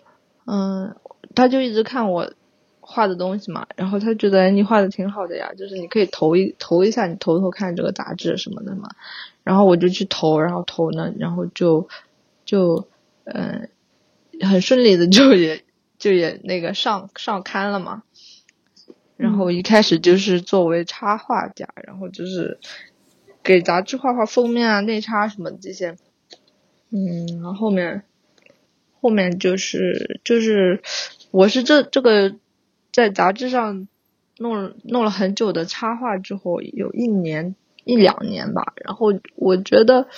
嗯，他就一直看我画的东西嘛，然后他觉得你画的挺好的呀，就是你可以投一投一下，你投投看这个杂志什么的嘛。然后我就去投，然后投呢，然后就就嗯、很顺利的就也就也那个上上刊了嘛。然后一开始就是作为插画家，然后就是给杂志画画封面啊、内插什么这些。嗯，然后后面后面就是就是我是这这个在杂志上弄了弄了很久的插画之后，有一年一两年吧，然后我觉得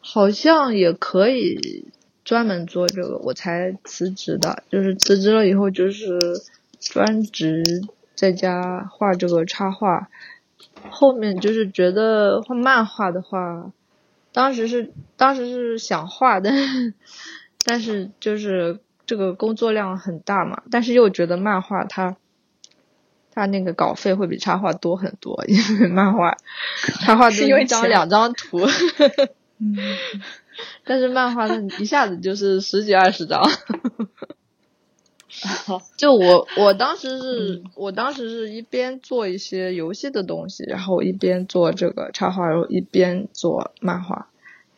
好像也可以专门做这个，我才辞职的。就是辞职了以后，就是专职在家画这个插画。后面就是觉得画漫画的话，当时是当时是想画，但 是但是就是这个工作量很大嘛，但是又觉得漫画它它那个稿费会比插画多很多，因为漫画插画就是因为钱一张两张图，嗯，但是漫画它一下子就是十几二十张。就我我当时是、我当时是一边做一些游戏的东西，然后一边做这个插画，然后一边做漫画，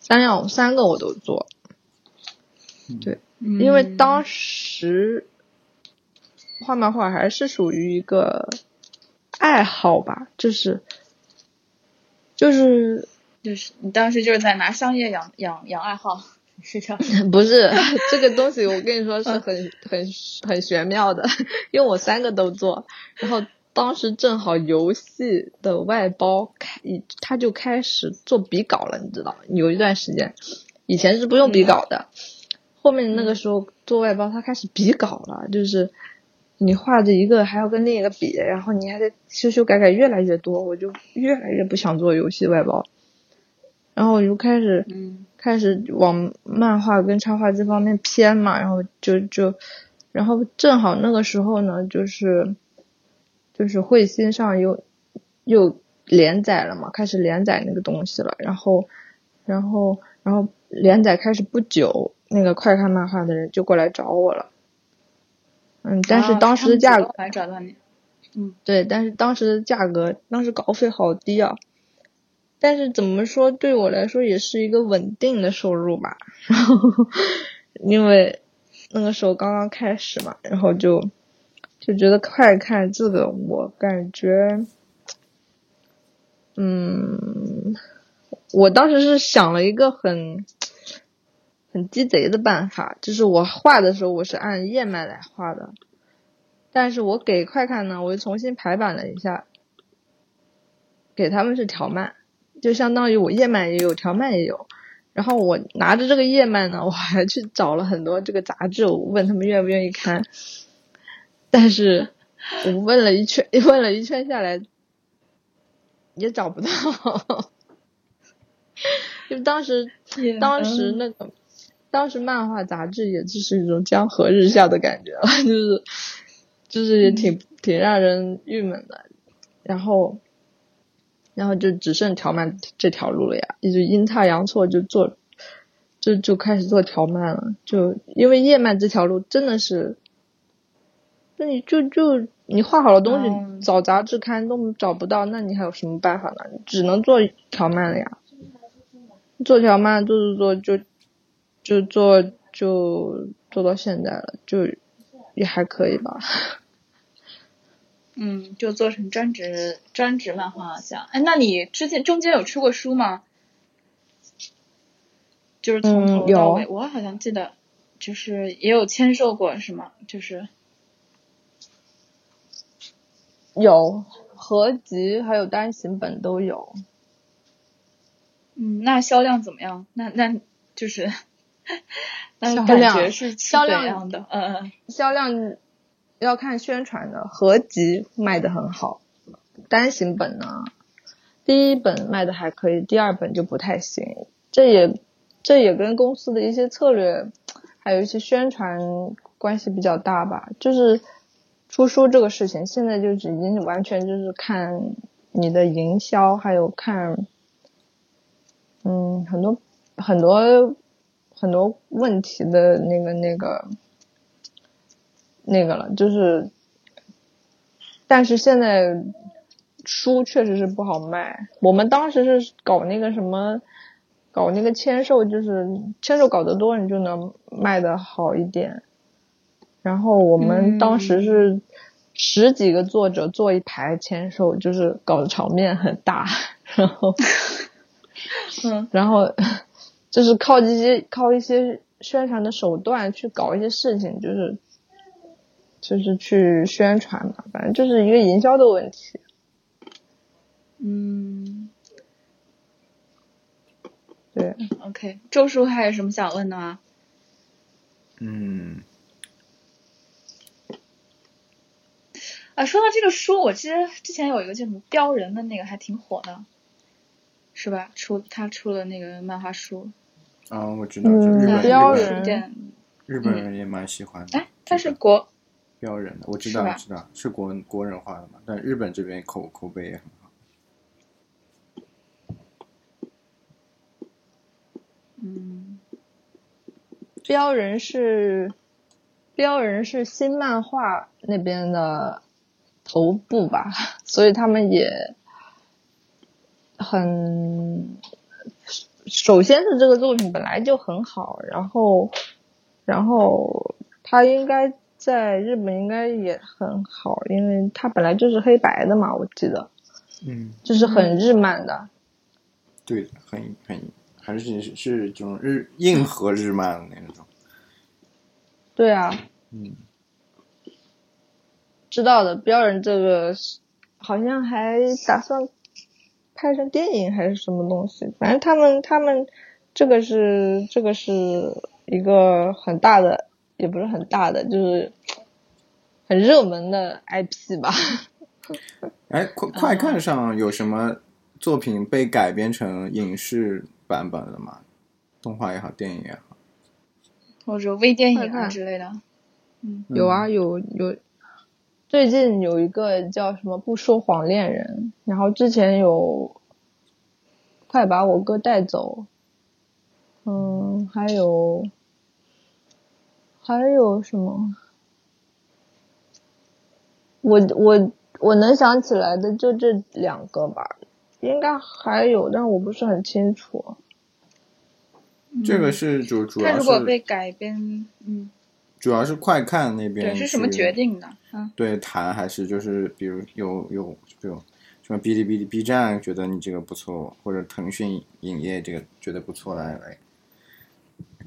三样三个我都做。对因为当时画漫画还是属于一个爱好吧，就是就是就是你当时就是在拿商业养养养爱好，是这样。不是这个东西，我跟你说 是很很很玄妙的，因为我三个都做，然后当时正好游戏的外包开，他就开始做笔稿了，你知道，有一段时间，以前是不用笔稿的，后面那个时候做外包，他开始笔稿了，就是你画着一个还要跟另一个比，然后你还得修修改改越来越多，我就越来越不想做游戏外包，然后我就开始嗯。开始往漫画跟插画这方面偏嘛，然后就就，然后正好那个时候呢，就是就是慧心上又又连载了嘛，开始连载那个东西了，然后然后然后连载开始不久，那个快看漫画的人就过来找我了，嗯，但是啊当时的价格、找到你，对，但是当时的价格，当时稿费好低啊。但是怎么说，对我来说也是一个稳定的收入吧。然后，因为那个时候刚刚开始嘛，然后就就觉得快看这个，我感觉，嗯，我当时是想了一个很很鸡贼的办法，就是我画的时候我是按页脉来画的。但是我给快看呢，我又重新排版了一下，给他们是条漫，就相当于我叶漫也有，条漫也有。然后我拿着这个叶漫呢，我还去找了很多这个杂志，我问他们愿不愿意看。但是我问了一圈，问了一圈下来，也找不到。就当时当时那个，当时漫画杂志也就是一种江河日下的感觉了，就是。就是也挺挺让人郁闷的，然后，然后就只剩条漫这条路了呀，也就阴差阳错就做，就就开始做条漫了。就因为叶漫这条路真的是，那你就就你画好了东西，嗯找杂志刊都找不到，那你还有什么办法呢？只能做条漫了呀。做条漫做做做就就做就做到现在了，就也还可以吧。嗯，就做成专职专职漫画家。哎，那你之前中间有出过书吗？就是从嗯头到尾，有我好像记得就是也有签售过是吗？就是有合集还有单行本都有。嗯，那销量怎么样？那那就是 那销感量觉是销量？嗯嗯销量要看宣传的，合集卖的很好，单行本呢，第一本卖的还可以，第二本就不太行。这也这也跟公司的一些策略，还有一些宣传关系比较大吧。就是出书这个事情，现在就已经完全就是看你的营销，还有看，嗯，很多很多很多问题的那个那个那个了，就是，但是现在书确实是不好卖。我们当时是搞那个什么，搞那个签售，就是签售搞得多，你就能卖的好一点。然后我们当时是十几个作者坐一排签售，就是搞得场面很大，然后。嗯然后就是靠这些靠一些宣传的手段去搞一些事情，就是就是去宣传嘛，反正就是一个营销的问题。嗯对，，OK。周叔还有什么想问的吗？嗯，啊，说到这个书，我记得之前有一个叫什么标人的那个还挺火的，是吧？出他出了那个漫画书，啊，我知道，就嗯日本人。日本人也蛮喜欢的。哎，他是国标人的，我知道知道是国国人画的嘛，但日本这边口口碑也很好。嗯标人是标人是新漫画那边的头部吧，所以他们也很。首先是这个作品本来就很好，然后，然后他应该在日本应该也很好，因为它本来就是黑白的嘛，我记得嗯，就是很日漫的。对，很很还是是是这种日硬核日漫的那种。对啊，嗯，知道的，标人这个是好像还打算拍成电影还是什么东西，反正他们他们这个是这个是一个很大的，也不是很大的，就是很热门的 IP 吧。哎，快快看上有什么作品被改编成影视版本的吗？动画也好，电影也好。或者微电影啊之类的。嗯有啊，有有，最近有一个叫什么“不说谎恋人”，然后之前有“快把我哥带走”，嗯，还有还有什么？我我我能想起来的就这两个吧，应该还有，但我不是很清楚。这个是主主要他如果被改编，嗯，主要是快看那边对，是什么决？定的？嗯对，谈还是就是比如有有比如什么哔哩哔哩、B 站觉得你这个不错，或者腾讯影业这个觉得不错，来来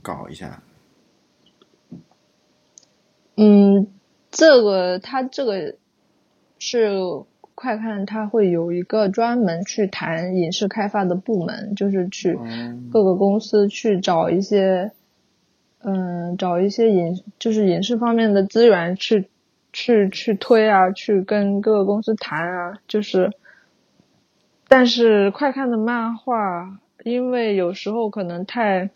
搞一下。嗯，这个它这个是快看，它会有一个专门去谈影视开发的部门，就是去嗯各个公司去找一些，嗯，找一些影就是影视方面的资源去去去推啊，去跟各个公司谈啊，就是，但是快看的漫画，因为有时候可能太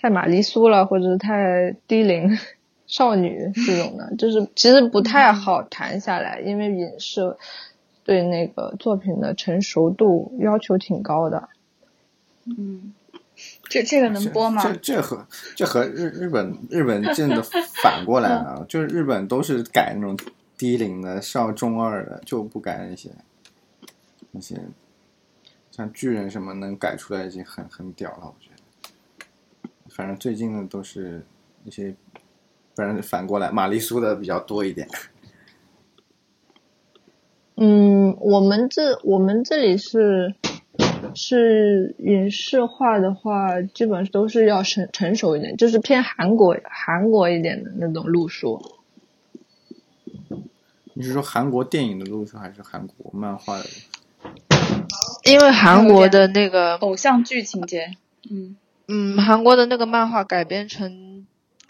太玛丽苏了，或者是太低龄少女这种的，就是其实不太好谈下来，因为影视对那个作品的成熟度要求挺高的。嗯，这这个能播吗？这这和这和日日本日本真的反过来了，就是日本都是改那种低龄的少中二的，就不改那些那些像巨人什么能改出来已经很很屌了，我觉得。反正最近的都是一些，反正反过来玛丽苏的比较多一点。嗯，我们这我们这里是是影视化的话，基本都是要成成熟一点，就是偏韩国韩国一点的那种路数。你是说韩国电影的路数，还是韩国漫画的？因为韩国的那个，偶像剧情节，嗯嗯，韩国的那个漫画改编成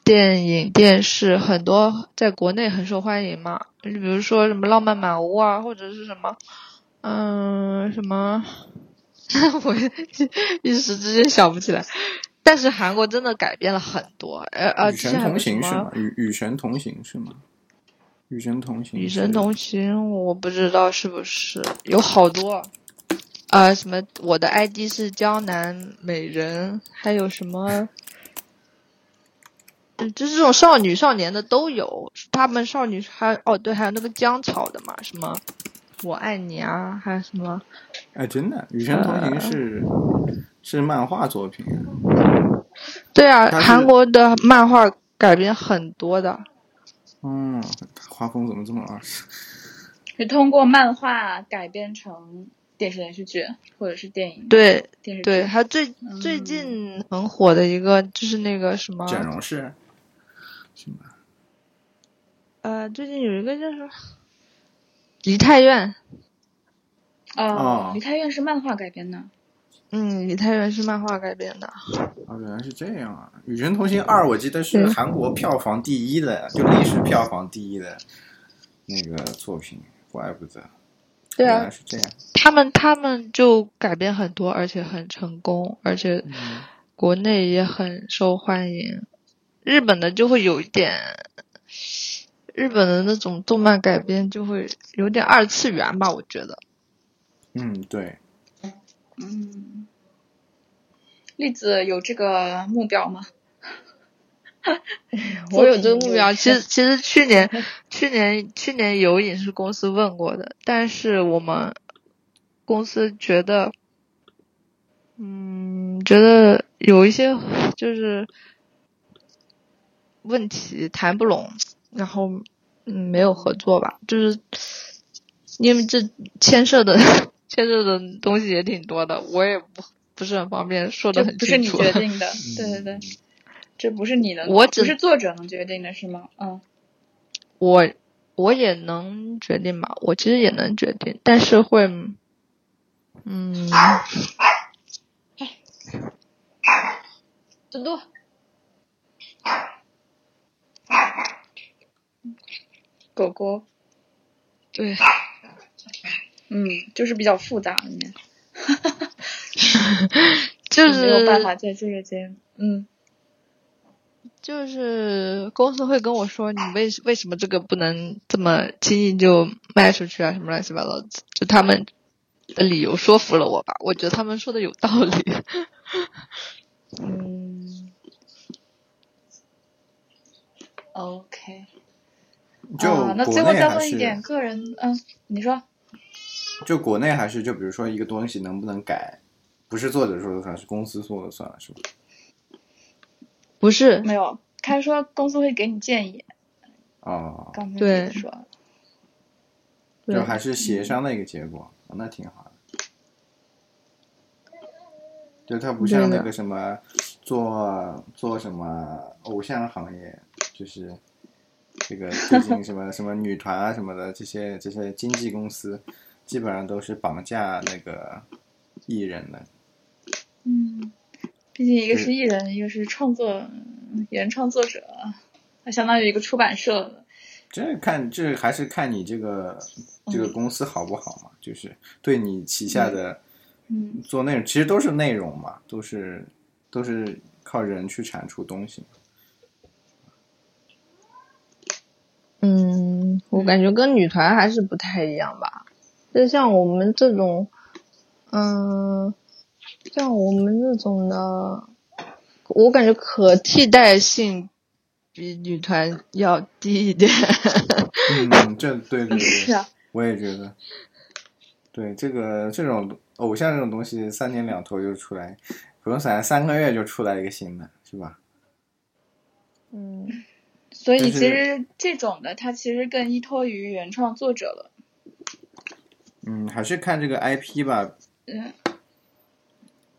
电影、电视，很多在国内很受欢迎嘛。就比如说什么《浪漫满屋》啊，或者是什么，嗯，什么，我一时之间想不起来。但是韩国真的改变了很多，呃呃，与同行是吗么？？与与神同行是吗？与神同行。与神同行，我不知道是不是有好多，啊、什么我的 ID 是江南美人，还有什么，嗯，就是这种少女少年的都有。他们少女还哦对，还有那个姜草的嘛，什么我爱你啊，还有什么哎，真的，与神同行是、是漫画作品啊。对啊，韩国的漫画改编很多的。嗯，画风怎么这么二十？是通过漫画改编成电视连续剧或者是电影对电视剧。对，还最最嗯近很火的一个就是那个什么整容是呃，最近有一个叫什么《梨泰院》，哦哦，梨泰院是漫画改编的。嗯，《梨泰院》是漫画改编的。哦，原来是这样啊！《与神同行二》我记得是韩国票房第一的，就历史票房第一的那个作品，怪不得。对啊原来，是这样。他们他们就改编很多，而且很成功，而且嗯国内也很受欢迎。日本的就会有一点，日本的那种动漫改编就会有点二次元吧，我觉得。嗯，对，嗯，栗子有这个目标吗？我有这个目标。其实其实去年去年去年有影视公司问过的，但是我们公司觉得，嗯，觉得有一些就是问题谈不拢，然后嗯没有合作吧，就是因为这牵涉的 牵涉的东西也挺多的，我也不不是很方便说的很这不是你清楚。决定的，对对对，这不是你能，我只不是作者能决定的，是吗？嗯，我我也能决定吧，我其实也能决定，但是会，嗯，多多，狗狗，对，嗯，就是比较复杂里面，就是没有办法在这个节目，嗯，就是公司会跟我说，你为为什么这个不能这么轻易就卖出去啊？什么乱七八糟的，就他们的理由说服了我吧，我觉得他们说的有道理。嗯，OK，就啊，那最后再问一点个人，嗯，你说，就国内还是就比如说一个东西能不能改，不是作者说了算，是公司说了算了，是吧？不是，没有，他说公司会给你建议，哦，刚才对你说就还是协商的一个结果，哦那挺好的。就它不像那个什么做做什么偶像行业，就是这个最近什么 什么女团啊什么的这些这些经纪公司，基本上都是绑架那个艺人的。嗯，毕竟一个是艺人，一个是创作原创作者，它相当于一个出版社的，这看这还是看你这个这个公司好不好嘛，就是对你旗下的嗯做内容，其实都是内容嘛，都是都是靠人去产出东西。我感觉跟女团还是不太一样吧。就像我们这种，嗯，像我们这种的，我感觉可替代性比女团要低一点。嗯，这对对对，是啊，我也觉得，对这个这种偶像这种东西，三年两头就出来，不用三三个月就出来一个新的，是吧？嗯，所以其实这种的，它其实更依托于原创作者了。嗯，还是看这个 IP 吧。嗯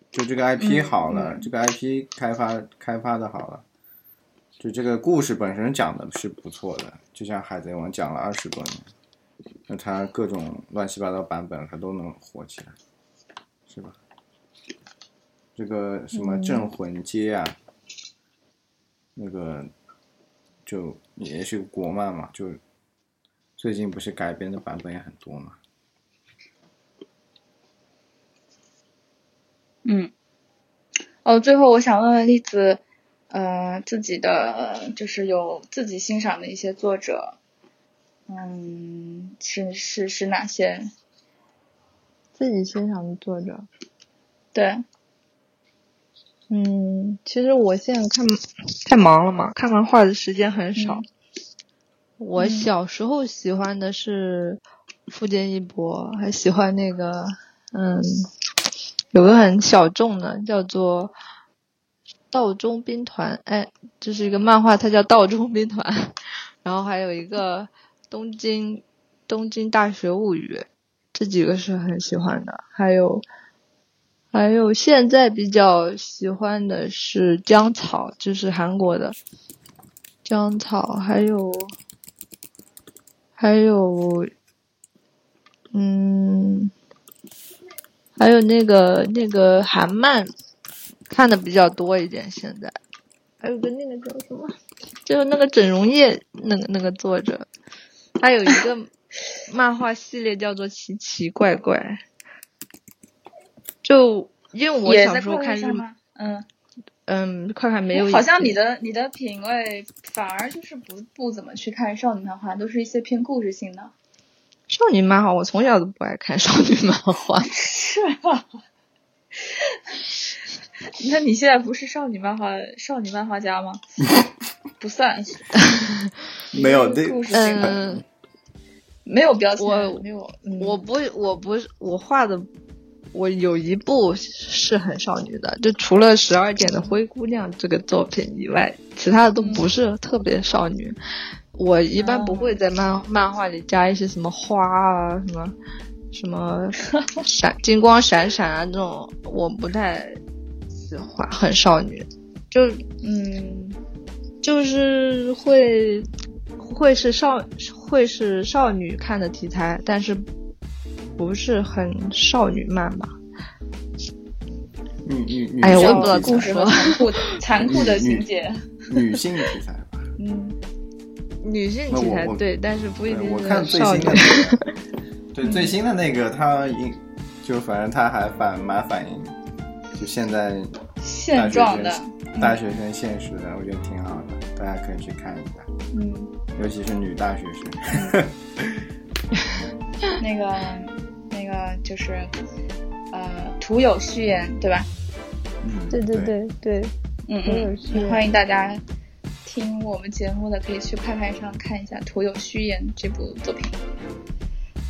就这个 IP 嗯好了，嗯这个 IP 开发开发的好了，就这个故事本身讲的是不错的，就像海贼王讲了二十多年，那它各种乱七八糟版本它都能火起来，是吧？这个什么嗯镇魂街啊，那个就也是国漫嘛，就最近不是改编的版本也很多嘛。嗯，哦，最后我想问问栗子，呃，自己的就是有自己欣赏的一些作者，嗯，是是是哪些？自己欣赏的作者。对，嗯，其实我现在看太忙了嘛，看漫画的时间很少。嗯我嗯小时候喜欢的是富坚义博，还喜欢那个，嗯，有个很小众的叫做道中兵团，哎，这是一个漫画，它叫道中兵团。然后还有一个东京东京大学物语，这几个是很喜欢的。还有还有现在比较喜欢的是姜草，就是韩国的姜草，还有还有嗯，还有那个那个韩漫看的比较多一点，现在。还有个那个叫什么，就是那个整容液那个那个作者，他有一个 漫画系列叫做奇奇怪怪，就因为我小也在快时候看日看上吗？嗯，嗯，快看没有，好像你的你的品味反而就是不不怎么去看少女漫画，都是一些偏故事性的。少女漫画，我从小都不爱看少女漫画。是啊，那你现在不是少女漫画少女漫画家吗？不算，没有这故事性的，嗯，没有标签，我没有，嗯、我不，我不是我画的，我有一部是很少女的，就除了十二点的灰姑娘这个作品以外，其他的都不是特别少女。我一般不会在漫漫画里加一些什么花啊，什么什么闪金光闪闪啊这种，我不太喜欢，很少女。就嗯就是会会是少会是少女看的题材，但是不是很少女漫吧？女女女哎呀我也不知道故事和残酷的残酷的情节，女性题材吧。嗯女性题材对，但是不一定我看是少女最新的。那个，对最新的那个，它应就反正它还反蛮反映就现在现状的，大学生现实的，我觉得挺好的，大家可以去看一下，嗯，尤其是女大学生。那个那个就是呃，徒有虚言，对吧？嗯，对对对对，嗯嗯欢迎大家听我们节目的，可以去快拍上看一下《徒有虚言》这部作品。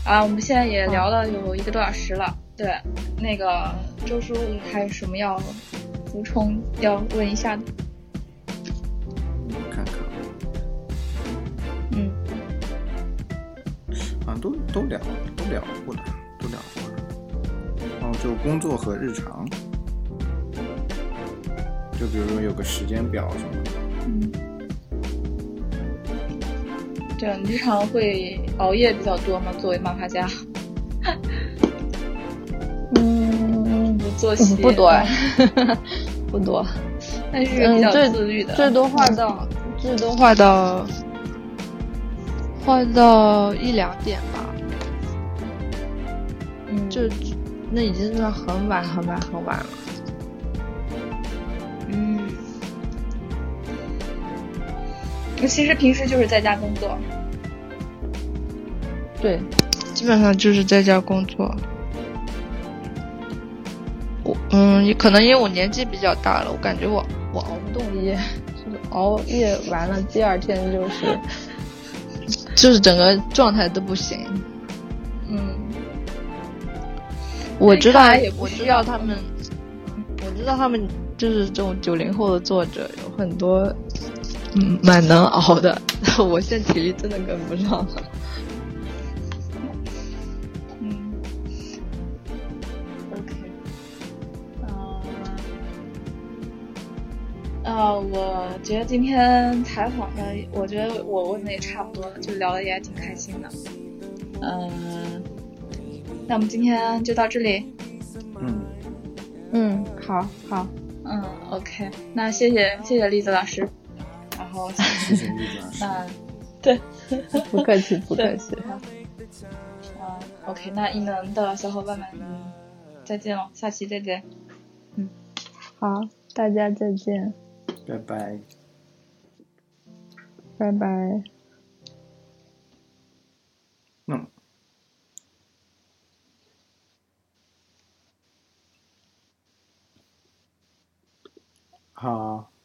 啊，我们现在也聊了有一个多小时了。对，那个周叔还有什么要补充要问一下的？我看看，嗯啊，都都聊都聊过的，都聊过的。然后就工作和日常，就比如说有个时间表什么的。嗯。对，你日常会熬夜比较多吗？作为漫画家，嗯，作息 不多，不多，但是比较自律的。最多画到最多画到画到一两点吧，嗯，就那已经是很晚很晚很晚了。嗯，我其实平时就是在家工作。对，基本上就是在家工作。我嗯，也可能因为我年纪比较大了，我感觉我我熬不动夜，就是熬夜完了第二天就是 就是整个状态都不行。我知道也，不我需要知道他们，我知道他们就是这种九零后的作者有很多，嗯，蛮能熬的。我现在体力真的跟不上了。嗯，OK，嗯、呃，我觉得今天采访的，我觉得我问的也差不多了，就聊的也挺开心的。嗯，那我们今天就到这里。嗯，嗯，好好，嗯，OK，那谢谢谢谢栗子老师，然后谢谢栗子老师。那对，不客气不客气。啊，OK，那异能的小伙伴们，嗯，再见了，下期再见。嗯好，大家再见，拜拜。拜拜。好。